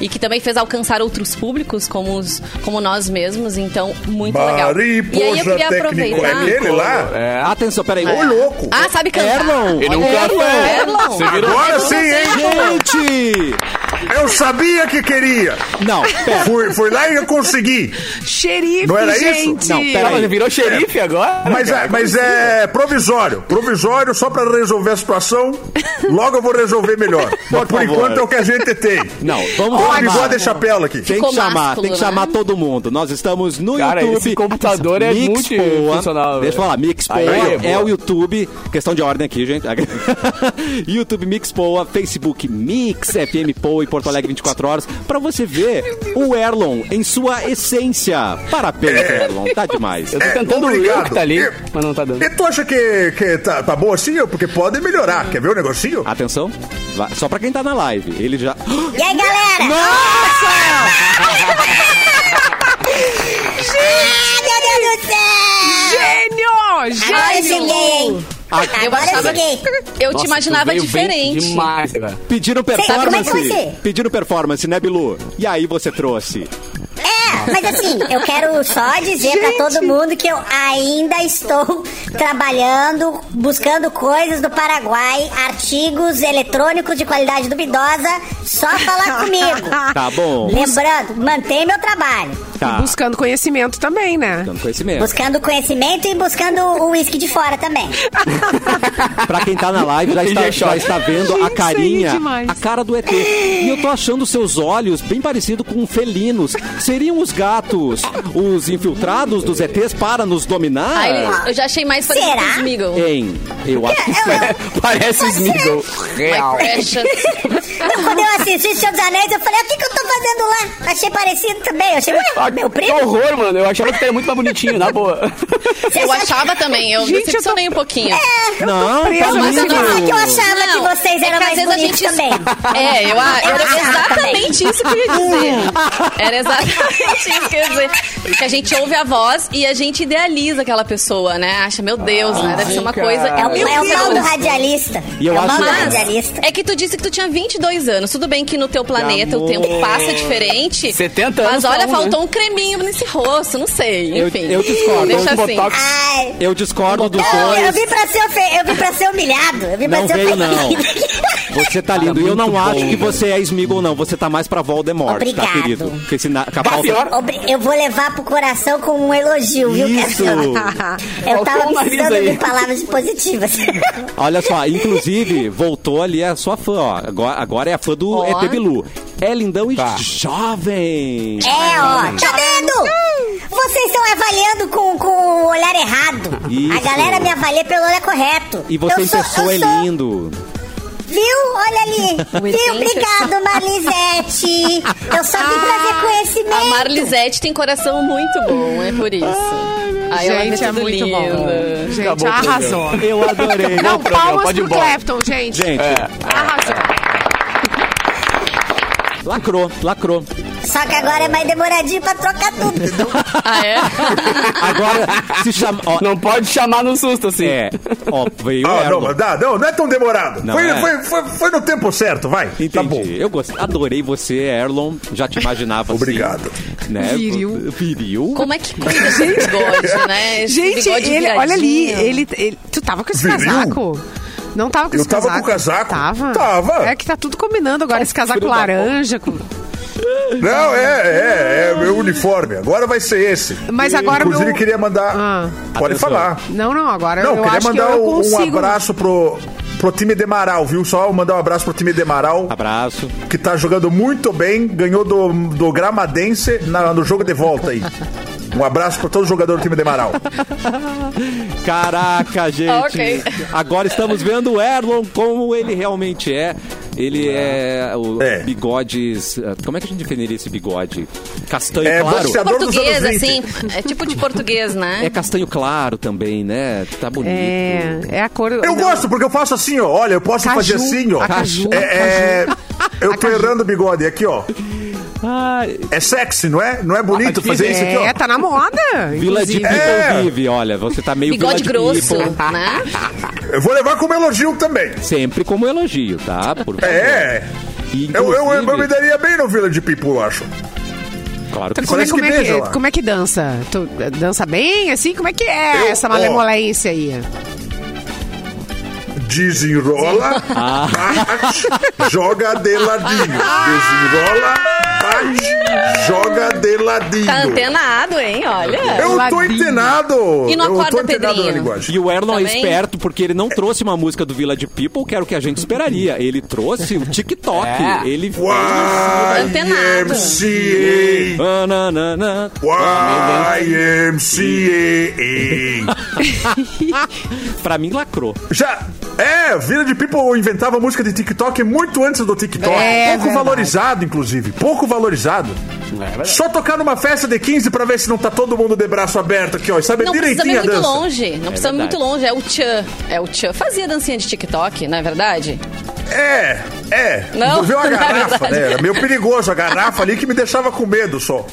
E que também fez alcançar outros públicos, como, os, como nós mesmos. Então, muito legal. E aí eu queria técnico, é aproveitar... aquele lá? É. Ação, peraí. Ô, louco! Ah, sabe cantar? Erlon. E nunca Erlon. foi. Erlon. Você virou Agora sim, hein? Gente! Eu sabia que queria. Não, pera. Fui, fui lá e eu consegui. Xerife, Não era isso? gente. Não, pera mas virou xerife agora? Mas é, mas é provisório. Provisório só pra resolver a situação. Logo eu vou resolver melhor. Mas por favor. enquanto é o que a gente tem. Não, vamos Ó, chamar. bigode e chapéu aqui. Tem que chamar, másculo, tem que né? chamar todo mundo. Nós estamos no Cara, YouTube. esse computador é Mix multifuncional, Poa. Deixa eu falar, Mix Poa Aí, é boa. o YouTube. Questão de ordem aqui, gente. [LAUGHS] YouTube Mix Poa, Facebook Mix FM Poa e Porto Alegre 24 horas. Pra você ver o Erlon em sua essência. Parabéns, Erlon. Tá demais. Eu tô tentando ler o que tá ali, E- mas não tá dando. E tu acha que, que tá, tá bom assim? Porque pode melhorar. Quer ver o negocinho? Atenção, vai- só pra quem tá na live. Ele já. E aí, galera? Ah, [LAUGHS] meu Deus do céu! Gênio! Agora eu Gênio! cheguei? Eu Agora eu achava. Eu Nossa, te imaginava diferente. Demais, cara. Pediram Sabe como é que performance. vai ser? Pediram performance, né, Bilu? E aí você trouxe. É, mas assim, eu quero só dizer pra todo mundo que eu ainda estou trabalhando, buscando coisas do Paraguai, artigos eletrônicos de qualidade duvidosa, só falar comigo. [LAUGHS] Tá bom. Lembrando, mantém meu trabalho. Tá. Buscando conhecimento também, né? Dando conhecimento. Buscando conhecimento e buscando o uísque de fora também. [LAUGHS] Pra quem tá na live, já está, já está vendo a Gente, carinha, aí é demais. a cara do ET. E eu tô achando seus olhos bem parecidos com felinos. Seriam os gatos os infiltrados dos ETs para nos dominar? Ah, ele- eu já achei mais parecido Será? com o Smeagol. Hein? Eu acho que sim. Parece Smeagol. Real. Precious. Então, quando eu assisti Senhor dos Anéis, eu falei, o que, que eu tô fazendo lá? Achei parecido também. Eu achei, ué, Ah, meu Que primo? horror, mano. Eu achava que era muito mais bonitinho, na boa. Você Eu acha- achava também, eu Gente, decepcionei um pouquinho. Não, presa tá nessa lindo. Não, é que eu achava Não, vocês é eram que mais às vezes a gente- também. É, eu, Eu era achava exatamente isso que eu ia dizer. [LAUGHS] Era exatamente isso que eu ia dizer. Que a gente ouve a voz e a gente idealiza aquela pessoa, né? Acha, meu Deus, né? Deve ser uma coisa. É o, Meu é o mal do radialista. E eu é o acho- Mas- radialista. É que tu disse que tu tinha 22 anos. Tudo bem que no teu planeta o tempo passa diferente. 70 Mas anos olha, pra um, faltou um creminho nesse rosto, não sei. Eu- Enfim. eu discordo. Deixa Um assim. botox. Eu discordo dos Não, eu dois. vim pra ser, eu vim pra ser humilhado. Eu vim pra Não ser veio, não. ofendido. Você tá lindo. E eu não muito acho bom, que você é Smeagol, não. Você tá mais pra Voldemort, Obrigado. tá, querido? Porque esse na, com. Obri- Eu vou levar pro coração como um elogio, viu, Isso. [LAUGHS] Eu tava precisando de palavras positivas. [LAUGHS] Olha só, inclusive, voltou ali a sua fã, ó. Agora, agora é a fã do Ó. ET Bilu. É lindão e Tá. jovem. É, ó. Tá vendo? Vocês estão avaliando com, com o olhar errado. Isso. A galera me avalia pelo olhar correto. E você Eu em sou- pessoa é sou- lindo. Viu? Olha ali. [LAUGHS] Viu? Obrigado, Marlisete. Eu só vim trazer conhecimento. A Marlisete tem coração muito bom, é por isso. Ai, Gente, é muito bom. linda. Gente, Acabou arrasou. Eu adorei. Não, palmas pro. Clapton, gente. Gente, Arrasou. Lacrou, lacrou. Só que agora é mais demoradinho pra trocar tudo. [LAUGHS] Ah, é? Agora se chama. Ó, Não pode chamar no susto, assim. é. Ó, veio o Ah, não, não, não é tão demorado. Não foi, é? foi, foi, foi no tempo certo, vai. Entendi. Tá bom. Eu gostei. Adorei você, Erlon. Já te imaginava assim. Obrigado. Né? Viril. Viril. Como é que cuida desse bigode, né? Esse Gente, ele, olha ali, ele, ele- Tu tava com esse Viril? casaco? Não tava com Eu esse tava casaco? com o casaco. Tava? Tava. É que tá tudo combinando agora, esse casaco laranja. Com... Não, é, é, é o meu uniforme. Agora vai ser esse. Mas agora Inclusive, meu- queria mandar. Ah. Pode Atenção. falar. Não, não, agora Não, eu queria acho que mandar eu um- um consigo. abraço pro, pro time de Amaral, viu? Só mandar um abraço pro time de Amaral, Abraço. que tá jogando muito bem, ganhou do, do Gramadense na- no jogo de volta aí. [LAUGHS] Um abraço pra todo jogador do time de Amaral. [LAUGHS] Caraca, gente. Ok. Agora estamos vendo o Erlon como ele realmente é. Ele é o É. bigodes. Como é que a gente definiria esse bigode? Castanho É, claro. dos Português, anos 20. assim. É tipo de português, né? É castanho claro também, né? Tá bonito. É, é a cor... Eu não. gosto, porque eu faço assim, ó. Olha, eu posso Caju, fazer assim, ó. a caju, É, é, [LAUGHS] eu tô caju. errando o bigode aqui, ó. Ai, É sexy, não é? Não é Ah, bonito fazer isso aqui, É, ó. tá na moda. Vila de É. vive, olha, você tá meio Bigode grosso, People. né? [LAUGHS] Eu vou levar como elogio também. Sempre como elogio, tá? Por favor. É. Eu, eu, eu, me daria bem no Village People, eu acho. Claro que Como é, como, que é que, lá. como é que dança? Tu dança bem, assim? Como é que é Eu- essa ó. malemolência aí? Desenrola, bate, joga de ladinho. [LAUGHS] Desenrola, bate, joga de ladinho. Tá antenado, hein? Olha. Eu tô Ladinho. antenado. E não eu tô acorda, antenado na Pedrinho? linguagem. E o Erlon é Também? esperto porque ele não trouxe uma música do Village People, que era o que a gente esperaria. Ele trouxe o TikTok. É. Ele fez. Antenado. YMCA. Ah, na, na, na. YMCA. [LAUGHS] Pra mim, lacrou. Já. É, Village People inventava música de TikTok muito antes do TikTok. É pouco verdade. valorizado, inclusive. Pouco valorizado. Só tocar numa festa de 15 pra ver se não tá todo mundo de braço aberto aqui, ó. E sabe Não precisa ir direitinho a muito dança. longe. Não precisa ir verdade. muito longe. É o Tchan. É o Tchan. Fazia dancinha de TikTok, não é verdade? É, é. Não, Envolveu a [LAUGHS] não é garrafa, verdade. né? Era meio perigoso a garrafa ali que me deixava com medo só.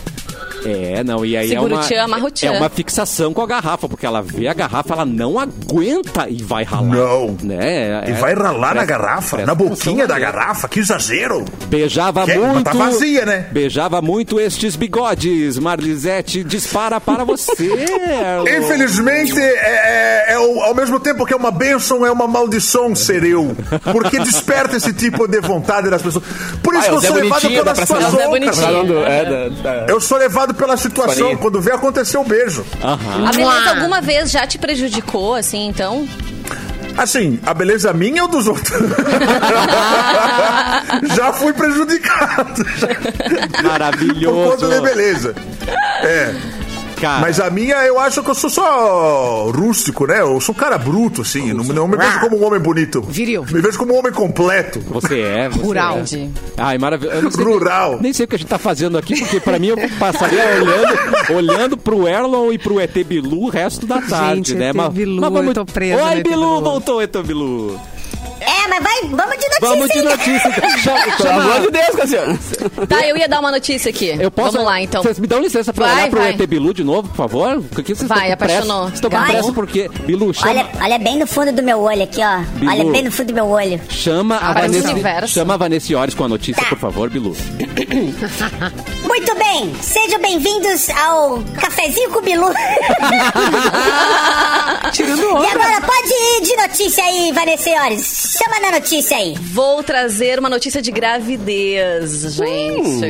É, não, e aí Segura é o uma, tchan, tchan. é uma fixação com a garrafa, porque ela vê a garrafa, ela não aguenta e vai ralar. Não. Né? E É- vai ralar na presta- garrafa, presta na boquinha da garrafa, que exagero. Beijava Que- mas muito. tá vazia, né? Beijava muito estes bigodes. Marlisete dispara para você. [LAUGHS] Infelizmente, é, é- é o- ao mesmo tempo que é uma bênção, é uma maldição ser eu. Porque desperta esse tipo de vontade das pessoas. Por isso Ah, que eu sou levado Bonitinho, pela dá pra ser- situação. Zé cara. Bonitinho. Falando, é, da, da- Eu sou levado pela situação. Farinha. Quando vê acontecer o beijo. A beleza alguma vez já te prejudicou, assim, então? Assim, a beleza minha ou dos outros? [LAUGHS] Já fui prejudicado. já. Por conta Maravilhoso. de beleza. É. Cara, Mas a minha, eu acho que eu sou só rústico, né? Eu sou um cara bruto, assim. Não, não me vejo como um homem bonito. Viril. Me vejo como um homem completo. você é. Você Rural. É. Ai, maravilhoso. Rural. Nem sei o que a gente tá fazendo aqui, porque pra mim eu passaria olhando, olhando pro Erlon e pro ET Bilu o resto da tarde, né? ET Bilu, eu tô presa no Oi, Bilu. voltou, ET Bilu. É, mas vai, vamos de notícia Vamos de aí. notícia. então. [LAUGHS] Chama- Pelo amor de Deus, Cassiano. Tá, eu ia dar uma notícia aqui. Eu posso. Vamos lá, então. Vocês me dão licença pra Vai, olhar pro vai. ET Bilu de novo, por favor? Por que vocês Vai, apaixonou. Estão com pressa porque. Bilu, chama, Olha, olha bem no fundo do meu olho aqui, ó. Bilu. Olha bem no fundo do meu olho. chama a Vanessa. Chama a Vanessa Iores com a notícia, Tá. por favor, Bilu. [COUGHS] Muito bem, sejam bem-vindos ao Cafezinho com Bilu. [LAUGHS] [LAUGHS] Tirando e outra. agora, pode ir de notícia aí, Vanessa Senhores. Chama na notícia aí. Vou trazer uma notícia de gravidez, gente.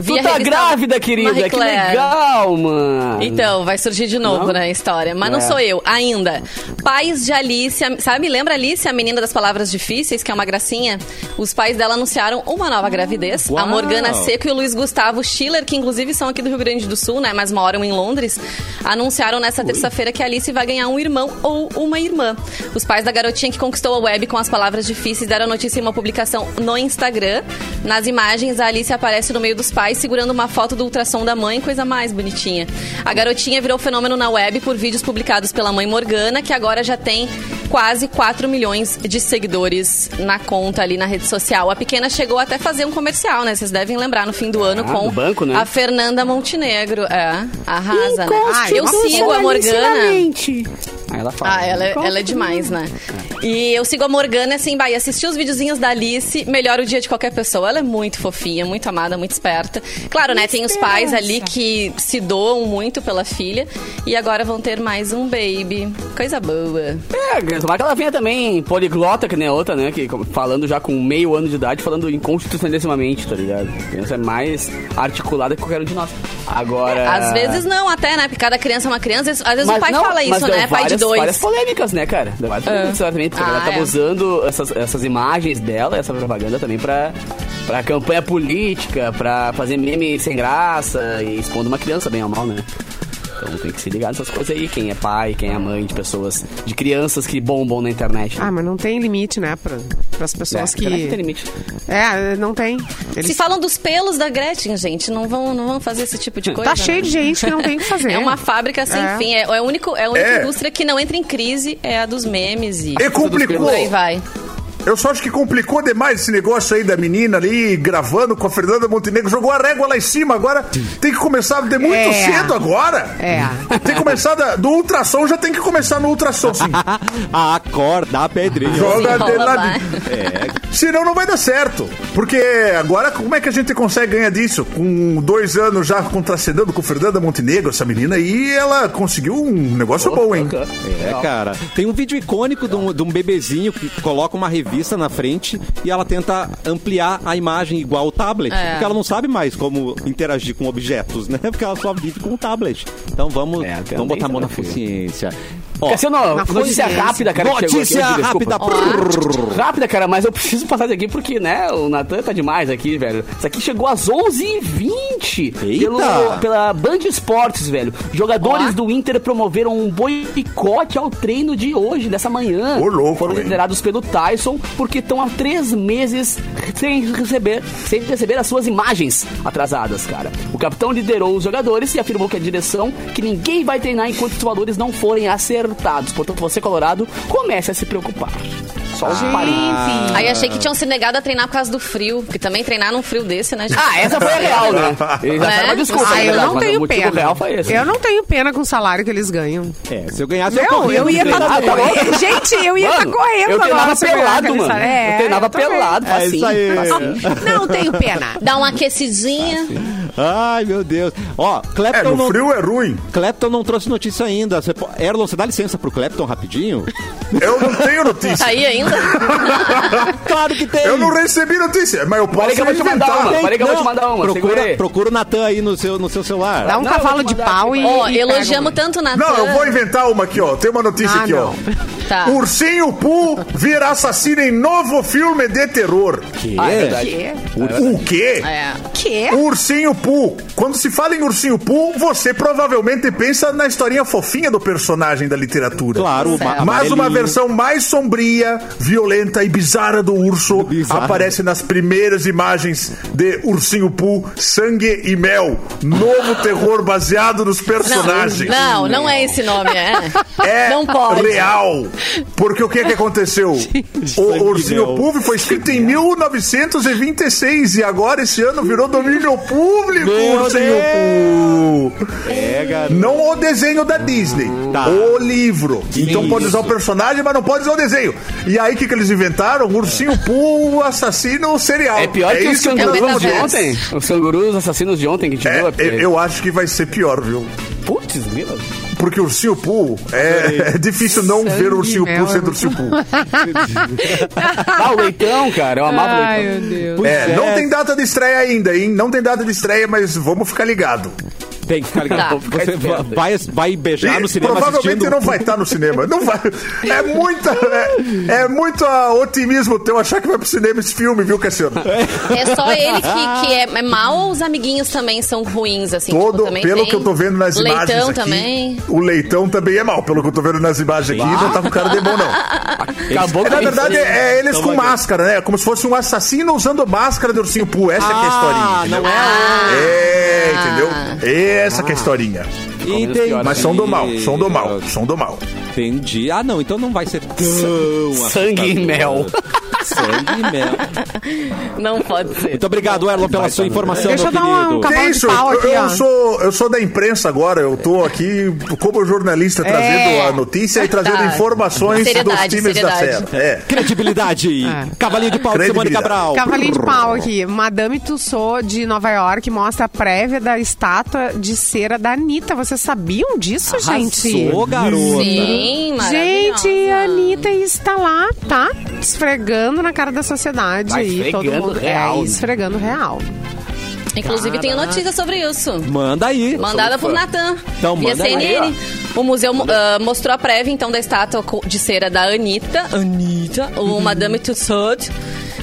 Vi Tu a tá grávida, querida. Que legal, mano. Então, vai surgir de novo, Não? né, a história. Mas não É. sou eu, ainda. Pais de Alice, sabe, lembra Alice, a menina das palavras difíceis, que é uma gracinha? Os pais dela anunciaram uma nova gravidez. Uau. A Morgana Seco e o Luiz Gustavo Schiller que inclusive são aqui do Rio Grande do Sul, né? Mas moram em Londres, anunciaram nessa terça-feira que a Alice vai ganhar um irmão ou uma irmã. Os pais da garotinha que conquistou a web com as palavras difíceis deram a notícia em uma publicação no Instagram. Nas imagens, a Alice aparece no meio dos pais segurando uma foto do ultrassom da mãe, coisa mais bonitinha. A garotinha virou fenômeno na web por vídeos publicados pela mãe Morgana, que agora já tem quase 4 milhões de seguidores na conta ali na rede social. A pequena chegou até fazer um comercial, né? Vocês devem lembrar no fim do ano Ah, com do banco, né? a Fernanda Montenegro. É, arrasa, né? Ah, eu sigo a Morgana. Aí ela fala. Ah, ela, é- ela é demais, né? E eu sigo a Morgana, assim, vai assistir os videozinhos da Alice, melhora o dia de qualquer pessoa. Ela é muito fofinha, muito amada, muito esperta. Claro, né? Tem os pais ali que se doam muito pela filha. E agora vão ter mais um baby. Coisa boa. É, tomara que ela venha também poliglota, que nem a outra, né? Que, falando já com meio ano de idade, falando inconstitucionalissimamente, tá ligado? A criança é mais articulada que qualquer um de nós. Agora. Às vezes não, até, né? Porque cada criança é uma criança. Às vezes Mas o pai não, fala isso, né? Pai de várias-. Várias polêmicas, né, cara? Deu várias polêmicas, certamente, porque Ah, ela tava é. usando essas, essas imagens dela, essa propaganda também pra, pra campanha política, pra fazer meme sem graça e expondo uma criança bem ou mal, né? Então tem que se ligar nessas coisas aí, quem é pai, quem é mãe de pessoas, de crianças que bombam na internet. Ah, mas não tem limite, né? Pra, pras pessoas É, que. não tem limite. É, não tem. Eles... Se falam dos pelos da Gretchen, gente, não vão, não vão fazer esse tipo de coisa. Tá né? cheio de gente que não tem o que fazer. [LAUGHS] É uma fábrica sem É. fim. É, é, único, é a única É. indústria que não entra em crise, é a dos memes e. E complicou. Por aí vai. Eu só acho que complicou demais esse negócio aí da menina ali gravando com a Fernanda Montenegro. Jogou a régua lá em cima. Agora tem que começar de muito É. cedo agora. É. Tem que começar da- do ultrassom, já tem que começar no ultrassom, sim. [LAUGHS] Acorda a pedrinha. Joga de lá. vai. Senão não vai dar certo. Porque agora, como é que a gente consegue ganhar disso? Com dois anos já contracenando com Fernanda Montenegro, essa menina aí, ela conseguiu um negócio bom, hein? É, cara. Tem um vídeo icônico de um, de um bebezinho que coloca uma revista na frente e ela tenta ampliar a imagem igual o tablet. É. Porque ela não sabe mais como interagir com objetos, né? [LAUGHS] Porque ela só vive com o tablet. Então vamos, É, vamos botar a mão na consciência. Ó, Cassiano, notícia rápida, cara. notícia aqui, rápida. desculpa. Rápida, cara, mas eu preciso passar isso aqui porque, né, o Natan tá demais aqui, velho. Isso aqui chegou às 11h20 pelo, pela Band Esportes, velho. Jogadores do Inter promoveram um boicote ao treino de hoje, dessa manhã. Ô, louco, Foram liderados pelo Tyson porque estão há três meses sem receber, sem receber as suas imagens atrasadas, cara. O capitão liderou os jogadores e afirmou que a direção que ninguém vai treinar enquanto os valores não forem acertados. Portanto, você, Colorado, comece a se preocupar. Só um parênteses. Aí achei que tinham se negado a treinar por causa do frio. Porque também treinar num frio desse, né? gente? Ah, essa foi a real, né? [LAUGHS] Eles Né? uma desculpa, Ah, na eu verdade, não tenho pena. real foi esse. Eu não tenho pena com o salário que eles ganham. É, se eu ganhasse, Não, corria eu ia estar Ah, tá? [LAUGHS] Gente, eu ia estar Mano, correndo eu treinava agora eu pelado, mano. É, eu treinava pelado, É isso aí. Não tenho pena. Dá uma aquecidinha. Ai, meu Deus. Ó, É, Clapton, no não, frio é ruim. Clapton não trouxe notícia ainda. Você Erlon, você dá licença pro Clapton rapidinho? Eu não tenho notícia. Tá aí ainda? [LAUGHS] claro que tem. Eu não recebi notícia, mas eu posso Peraí que eu vou te mandar inventar. uma. Peraí que eu vou te mandar uma. Procura, procura o Natan aí no seu, no seu celular. Dá um Não, eu cavalo te de mandar pau aqui, e. Ó, e elogiamos tanto o Natan. Não, eu vou inventar uma aqui, ó. Tem uma notícia Ah, aqui, não. ó. [LAUGHS] Tá. Ursinho Pooh vira assassino em novo filme de terror. Que? Ah, é um. verdade. Quê? O quê? É. Quê? O Ursinho Pooh. Quando se fala em Ursinho Pooh, você provavelmente pensa na historinha fofinha do personagem da literatura. Claro, o ma- Mas uma amarelinho. versão mais sombria, violenta e bizarra do urso Bizarro. aparece nas primeiras imagens de Ursinho Pooh, Sangue e Mel. Novo terror baseado nos personagens. Não, não é esse nome, é. É [LAUGHS] Não pode. real. Porque o que que aconteceu? [LAUGHS] o Ursinho. Pooh foi escrito em 1926 e agora esse ano virou domínio público. Meu Ursinho Pooh. Pega. Não o desenho da Disney, Tá. o livro. Então Isso. pode usar o personagem, mas não pode usar o desenho. E aí o que, que eles inventaram? Ursinho Pooh, assassino serial. É pior que os cangurus de ontem. Os cangurus assassinos de ontem que te É, deu. eu, eu acho que vai ser pior, viu? Putz, grila. Porque o Ursinho Pooh é, é difícil não ver o Ursinho Pooh sendo é Ursinho Pooh. [LAUGHS] Ah, o leitão, cara. Eu amava o Ai, leitão. meu Deus. Pois É, não tem data de estreia ainda, hein? Não tem data de estreia, mas vamos ficar ligado. Tem que ficar ligado. Tá. Você vai, vai beijar no cinema provavelmente assistindo. não vai estar no cinema. Não vai. É muita. É, é muito ah, otimismo teu achar que vai pro cinema esse filme, viu, Cassiano? É só ele que, que é, é mal ou os amiguinhos também são ruins, assim? tipo, Todo, também pelo tem que eu tô vendo nas Leitão imagens aqui, também. o leitão também é mal. Pelo que eu tô vendo nas imagens aqui, não tá com cara de bom, não. Acabou É, na verdade, infância. é eles Então com máscara, né? Como se fosse um assassino usando máscara de ursinho Poo. Essa que é a historinha. Ah, entendeu? não é. É, entendeu? Essa que é a historinha. Entendi. Mas são do mal, são do mal, são do mal. Entendi. Ah, não, então não vai ser tão Sangue e mel. Sangue. Não pode ser. Muito obrigado, Erlon, pela sua informação, Deixa eu dar um querido. Que de isso? pau Eu, aqui, eu ó. sou, eu sou da imprensa agora, eu tô aqui como jornalista trazendo a notícia e trazendo Tá. informações dos Seriedade, times da seriedade. Serra. É. Credibilidade. Cavalinho de pau de Simone. Cabral. Cavalinho de pau aqui. Madame Tussauds de Nova York mostra a prévia da estátua de cera da Anitta. Vocês sabiam disso, gente? Arrasou, garota. Sim. Gente, a Anitta está lá, tá? Esfregando na cara da sociedade aí. Todo esfregando mundo. real, É, esfregando real. Inclusive, tenho notícia sobre isso. Manda aí. Mandada por Natan. Então, via manda aí, CNN. o museu ah, mostrou a prévia, então, da estátua de cera da Anitta. Anitta. O Madame Tussauds.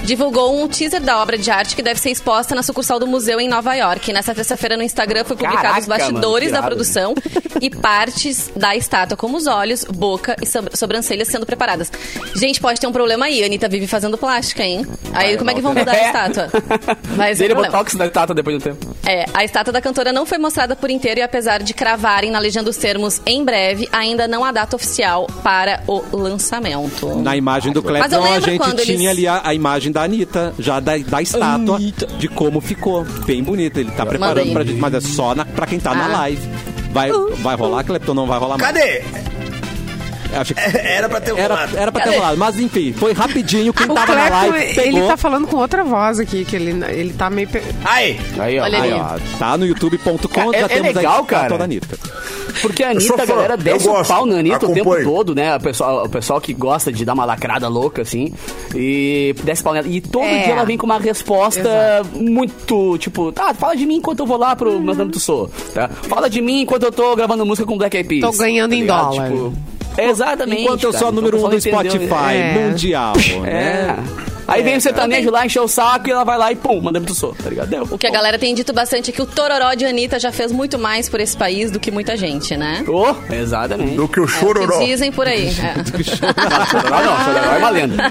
Divulgou um teaser da obra de arte que deve ser exposta na sucursal do museu em Nova York. Nessa terça-feira no Instagram foi publicado Caraca, os bastidores mano, da produção e partes da estátua, como os olhos, boca e sob- sobrancelhas sendo preparadas. Gente, pode ter um problema aí. A Anitta vive fazendo plástica, hein? Aí como é que vão mudar a estátua? [LAUGHS] Vai ser Dele problema. botox da estátua depois do tempo. É, a estátua da cantora não foi mostrada por inteiro e apesar de cravarem na legenda os termos em breve, ainda não há data oficial para o lançamento. Na imagem do Mas Clapton, a gente tinha eles- ali a, a imagem da Anitta, já da, da estátua, de como ficou. Bem bonita. Ele tá preparando pra gente, mas é só na, pra quem tá na Ah. live. Vai, vai rolar, Clapton? Não vai rolar mais. Cadê? Acho que [LAUGHS] Era pra ter era, rolado. era pra ter rolado. Mas enfim, foi rapidinho. Quem O tava na Clepton, live pegou. ele tá falando com outra voz aqui, que ele, ele tá meio... pe- Aí. Aí, ó. Olha Aí, ó, tá no youtube.com, Cara, já é- é temos legal, a cara. da Anitta. Porque a Anitta, a galera desce o pau na Anitta o tempo acompanho. todo, né? O pessoal, o pessoal que gosta de dar uma lacrada louca, assim, e desce pau nela. E todo É. dia ela vem com uma resposta muito, tipo, tá, fala de mim enquanto eu vou lá pro meu nome do Sou, tá? Fala de mim enquanto eu tô gravando música com Black Eyed Peas. Tô ganhando tá em dólar. Tipo, exatamente. Enquanto eu cara. sou Então, número o um não entendeu, Spotify É. mundial, [LAUGHS] É. né? Aí vem o sertanejo lá, encher o saco e ela vai lá e pum, manda pro Sou, tá ligado? Deu. O que a galera tem dito bastante é que o Tororó de Anitta já fez muito mais por esse país do que muita gente, né? Oh, exatamente. Do que o É o chororó. que dizem por aí. [LAUGHS] É. Chororó não, Chororó é uma lenda.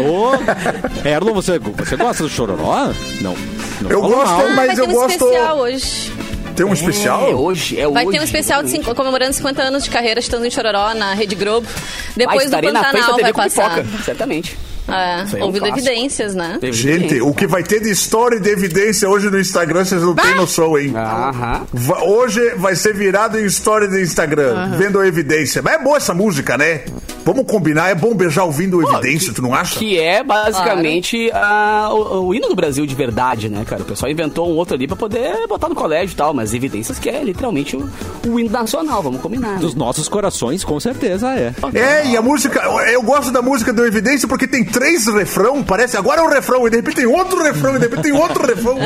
Ô, Erlon, você, você gosta do Chororó? Não. não Eu gosto, mal. Ah, mas ter eu um gosto. especial hoje. Tem um especial? É hoje, é Vai hoje. ter um especial de cinco- comemorando 50 anos de carreira, estando em Chororó, na Rede Globo. Vai Depois do frente da Pantanal vai passar. pipoca, certamente. É, aí é um ouvindo evidências, né? Teve Gente, o que vai ter de história e de evidência hoje no Instagram, vocês não têm noção, hein? Aham. Hoje vai ser virado em história do Instagram, vendo a evidência. Mas é boa essa música, né? Vamos combinar, é bom beijar ouvindo evidência, tu não acha? Que é basicamente a- o, o hino do Brasil de verdade, né, cara? O pessoal inventou um outro ali pra poder botar no colégio e tal, mas evidências que é literalmente o, o hino nacional, vamos combinar. né? Dos nossos corações, com certeza é. É, e a música, eu gosto da música do Evidência porque tem três refrão, parece agora é um refrão, e de repente tem outro refrão, e de repente tem outro refrão.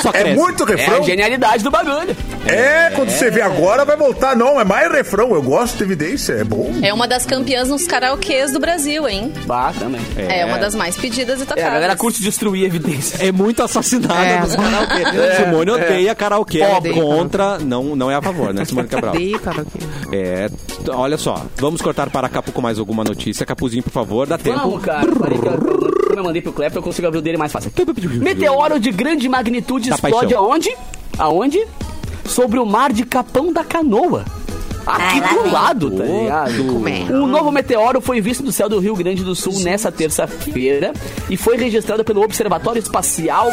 Só é muito É refrão. a genialidade do bagulho. É, quando você vê agora vai voltar, não, é mais refrão. Eu gosto de Evidência, é bom. É uma das campeãs nos karaokês do Brasil, hein? Bah, também. É, uma das mais pedidas e É, tocadas. a galera curte destruir evidências. É muito assassinada É. nos karaokê. Simone odeia karaokê. É Odeio contra, não, não é a favor, né, Simone Cabral? Dei, cara, aqui. É, olha só, vamos cortar para Capu com mais alguma notícia. Capuzinho, por favor, dá tempo. Vamos, cara. Eu- mandei pro Clepton, eu consigo abrir o dele mais fácil. Meteoro de grande magnitude Da explode paixão. aonde? Aonde? Sobre o mar de Capão da Canoa. Aqui Ai, do lado, tá ligado? Como é? Um novo meteoro foi visto do céu do Rio Grande do Sul nessa terça-feira e foi registrado pelo Observatório Espacial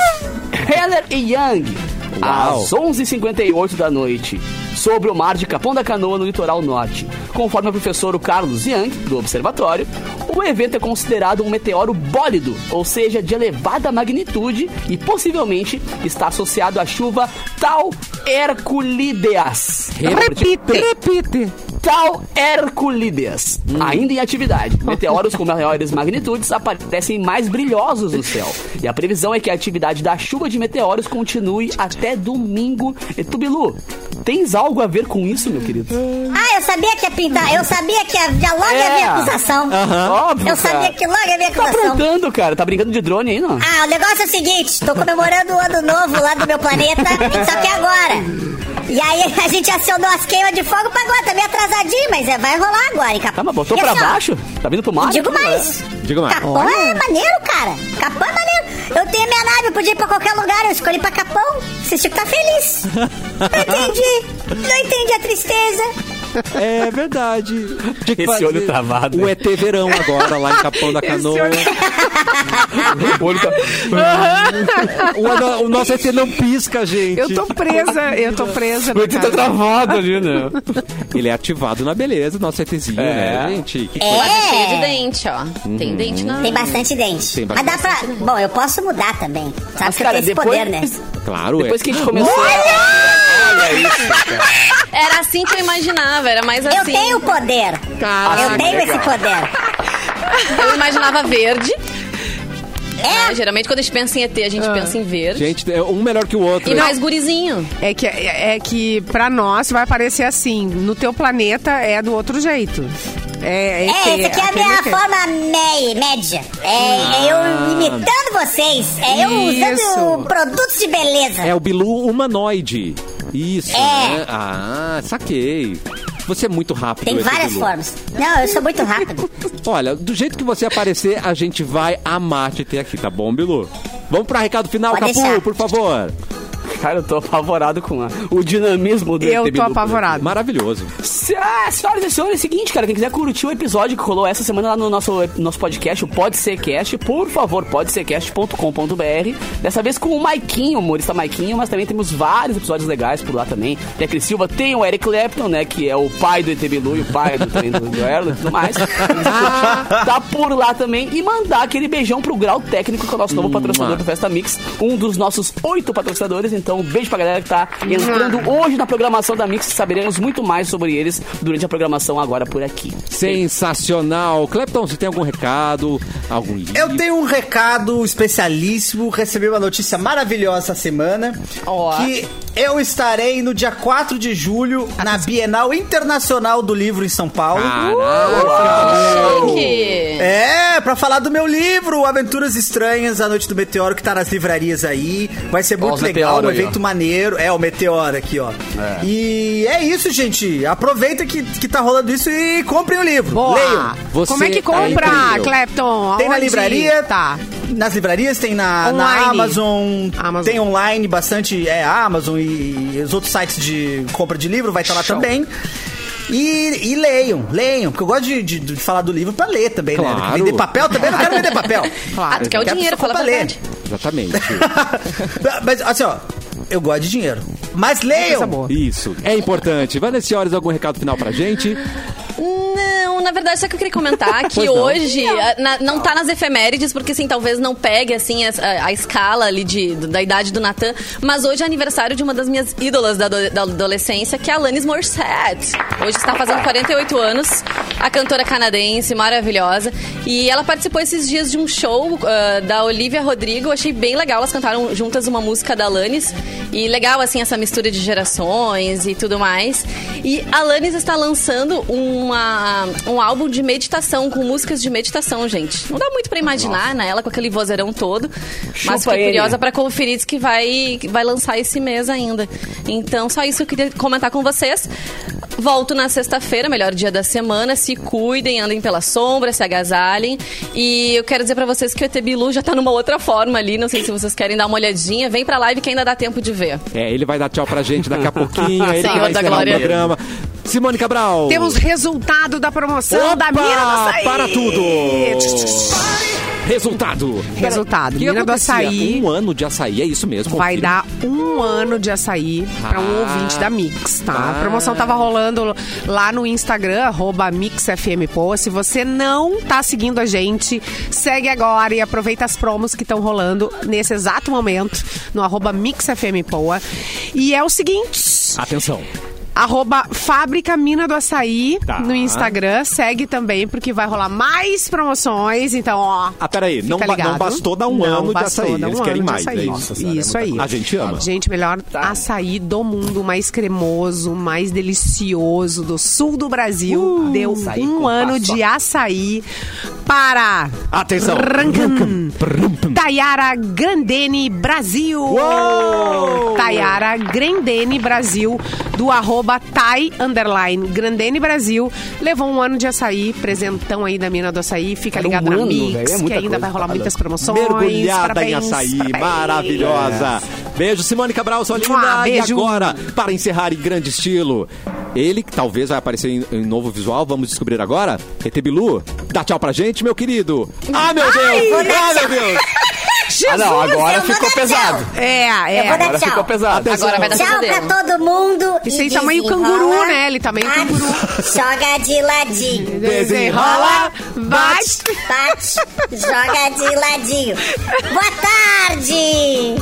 Heller e Young Uau. às 11h58 da noite sobre o mar de Capão da Canoa no litoral norte. Conforme o professor Carlos Young, do observatório, o evento é considerado um meteoro bólido, ou seja, de elevada magnitude e possivelmente está associado à chuva Tau Herculideas. Repite, repite. Portal Herculides, ainda em atividade. Meteoros com maiores magnitudes aparecem mais brilhosos no céu. E a previsão é que a atividade da chuva de meteoros continue até domingo. E tu, Bilu, tens algo a ver com isso, meu querido? Ah, eu sabia que ia pintar. Eu sabia que ia, já logo ia vir É. acusação. Óbvio, Eu sabia cara. que logo ia vir Tá acusação. aprontando, cara. Tá brincando de drone aí, não? Ah, o negócio é o seguinte, tô comemorando o ano novo lá do meu planeta, só que agora. E aí a gente acionou as queimas de fogo pra agora, tá meio atrasadinho, mas é, vai rolar agora, hein, Capão. Tá, mas botou E pra assim, ó, baixo? Tá vindo pro mar? Digo mais. Diga mais. Capão é maneiro, cara. Capão é maneiro. Eu tenho minha nave, eu podia ir pra qualquer lugar, eu escolhi pra Capão. Vocês tinham que tá feliz. Não [LAUGHS] entendi. Não entendi a tristeza. É verdade. Tinha que Esse fazer olho travado, O? ET Verão agora, lá em Capão da Canoa. O [LAUGHS] olho tá... O, o nosso ET não pisca, gente. Eu tô presa, eu tô presa. O ET tá travado ali, né? Ele é ativado na beleza, nosso ETzinho, É. né, gente? Que É. É cheio de dente, ó. Tem dente na. Tem bastante dente. Tem Mas dá pra. Bom, eu posso mudar também. Sabe Mas, que cara, tenho esse depois- poder, né? Claro, Depois é. que a gente começou... a- Olha isso, cara. Era assim que eu imaginava, era mais Eu assim. tenho poder. eu tenho esse poder. Eu imaginava verde. É. né? Geralmente quando a gente pensa em ET, a gente pensa em verde. Gente, é um melhor que o outro. E mais gurizinho. É que, é, é que pra nós vai parecer assim. No teu planeta é do outro jeito. É, É, essa aqui é a minha forma me- média. É, é eu imitando vocês. É eu Isso. usando produtos de beleza. É o Bilu humanoide. Isso, É. né? Ah, saquei. Você é muito rápido. Tem várias formas. Não, eu sou muito rápido. [LAUGHS] Olha, do jeito que você aparecer, a gente vai amar te ter aqui, tá bom, Bilu? Vamos pra recado final, Pode Capu, deixar. por favor. Cara, eu tô apavorado com a- o dinamismo do Eu tô Bilu. apavorado. Maravilhoso. Se- Ah, senhoras e senhores, é o seguinte, cara, quem quiser curtir o episódio que rolou essa semana lá no nosso, nosso podcast, o Pode Ser Cast, por favor, podsercast.com.br. Dessa vez com o Maiquinho, o humorista Maiquinho, mas também temos vários episódios legais por lá também. Tem a Cris Silva, tem o Eric Clapton, né, que é o pai do ET Bilu e o pai do, também do, do Erlo e tudo mais. [LAUGHS] tá por lá também. E mandar aquele beijão pro Grau Técnico, que é o nosso novo patrocinador do Festa Mix, um dos nossos oito patrocinadores. Então, um beijo pra galera que tá entrando hoje na programação da Mix. Saberemos muito mais sobre eles durante a programação agora por aqui. Sensacional. Clepton, você tem algum recado? Algum livro? Eu tenho um recado especialíssimo. Recebi uma notícia maravilhosa essa semana. Que eu estarei no dia 4 de julho na Bienal Internacional do Livro em São Paulo. Que... É, pra falar do meu livro, Aventuras Estranhas, A Noite do Meteoro, que tá nas livrarias aí. Vai ser muito os legal, meteoro um aí, evento maneiro. É, o Meteoro aqui, ó. E é isso, gente. Aproveita que, que tá rolando isso e comprem o livro. Boa. Leiam. Você Como é que é compra, incrível. Clapton? Tem na livraria, Tá. Nas livrarias, tem na, na. Amazon, Amazon. tem online bastante, é, Amazon e, e os outros sites de compra de livro vai estar lá também. E, e leiam, leiam, porque eu gosto de, de- de falar do livro pra ler também, né? Claro. Vender papel também, não quero vender papel. [LAUGHS] Claro. Ah, tu quer o dinheiro, fala pra ler. Exatamente. [LAUGHS] Mas, assim, ó, eu gosto de dinheiro. Mas leiam! Isso, é importante. Vanessa Senhores, algum recado final pra gente? Não, na verdade, só que eu queria comentar [LAUGHS] que não. hoje ah, na- não tá nas efemérides, porque assim, talvez não pegue assim a, a- a escala ali de, da idade do Natan, mas hoje é aniversário de uma das minhas ídolas da, ado- da adolescência, que é a Alanis Morissette. Hoje está fazendo 48 anos, a cantora canadense, maravilhosa. E ela participou esses dias de um show ah, da Olivia Rodrigo, eu achei bem legal, elas cantaram juntas uma música da Alanis. E legal, assim, essa mistura de gerações e tudo mais. E a Alanis está lançando uma, um álbum de meditação, com músicas de meditação, gente. Não dá muito pra imaginar, né? Ela com aquele vozeirão todo. mas Chupa fiquei ele. curiosa pra conferir, diz que vai, que vai lançar esse mês ainda. Então, só isso que eu queria comentar com vocês. Volto na sexta-feira, melhor dia da semana. Se cuidem, andem pela sombra, se agasalhem. E eu quero dizer pra vocês que o ET Bilu já tá numa outra forma ali. Não sei se vocês querem dar uma olhadinha. Vem pra live que ainda dá tempo de ver. É, ele vai dar tchau pra gente daqui a [LAUGHS] pouquinho. é ele que Senhor vai da encerrar glória. o programa. Simone Cabral. Temos resultado da promoção da Opa, Mina do Açaí. para tudo. Resultado. Resultado. Que Mina do? Açaí. Um ano de açaí, é isso mesmo. Vai dar um ano de açaí pra um Ah. ouvinte da Mix, tá? Ah. A promoção tava rolando lá no Instagram, arroba MixFMPoa. Se você não tá seguindo a gente, segue agora e aproveita as promos que estão rolando nesse exato momento no arroba MixFMPoa. E é o seguinte... Atenção. Arroba Fábrica Mina do Açaí Tá. no Instagram. Segue também, porque vai rolar mais promoções. Então, ó. Ah, peraí, não, ba- não ligado. bastou dar um Não ano de açaí, dar eles um querem mais, açaí. é isso. Isso aí. A gente ama. Gente, melhor Tá. açaí do mundo, mais cremoso, mais delicioso do sul do Brasil. Deu açaí um ano paçoca. de açaí para. Atenção. Rancan. Tayara Grandene Brasil. Uou! Tayara Grandene Brasil, do arroba Thay Underline Grandene Brasil. Levou um ano de açaí, presentão aí da mina do açaí. Fica Era um ligado na ano, Mix, velho, é que ainda vai rolar muitas promoções. Mergulhada Parabéns, em açaí, parabéns. maravilhosa. Beijo, Simone Cabral, sua linda. Beijo. E agora, para encerrar em grande estilo, ele que talvez vai aparecer em, em novo visual, vamos descobrir agora. ET Bilu, dá tchau pra gente, meu querido. Ah, meu Deus! Ah, meu Deus! Ah, não, agora ficou pesado. É, é. Eu vou dar Agora tchau. ficou pesado. Agora vai dar Tchau pra todo mundo. E aí tá meio desenrola, canguru, né? Ele tá meio bate, canguru. Joga de ladinho. Desenrola, bate. Bate, joga de ladinho. Boa tarde!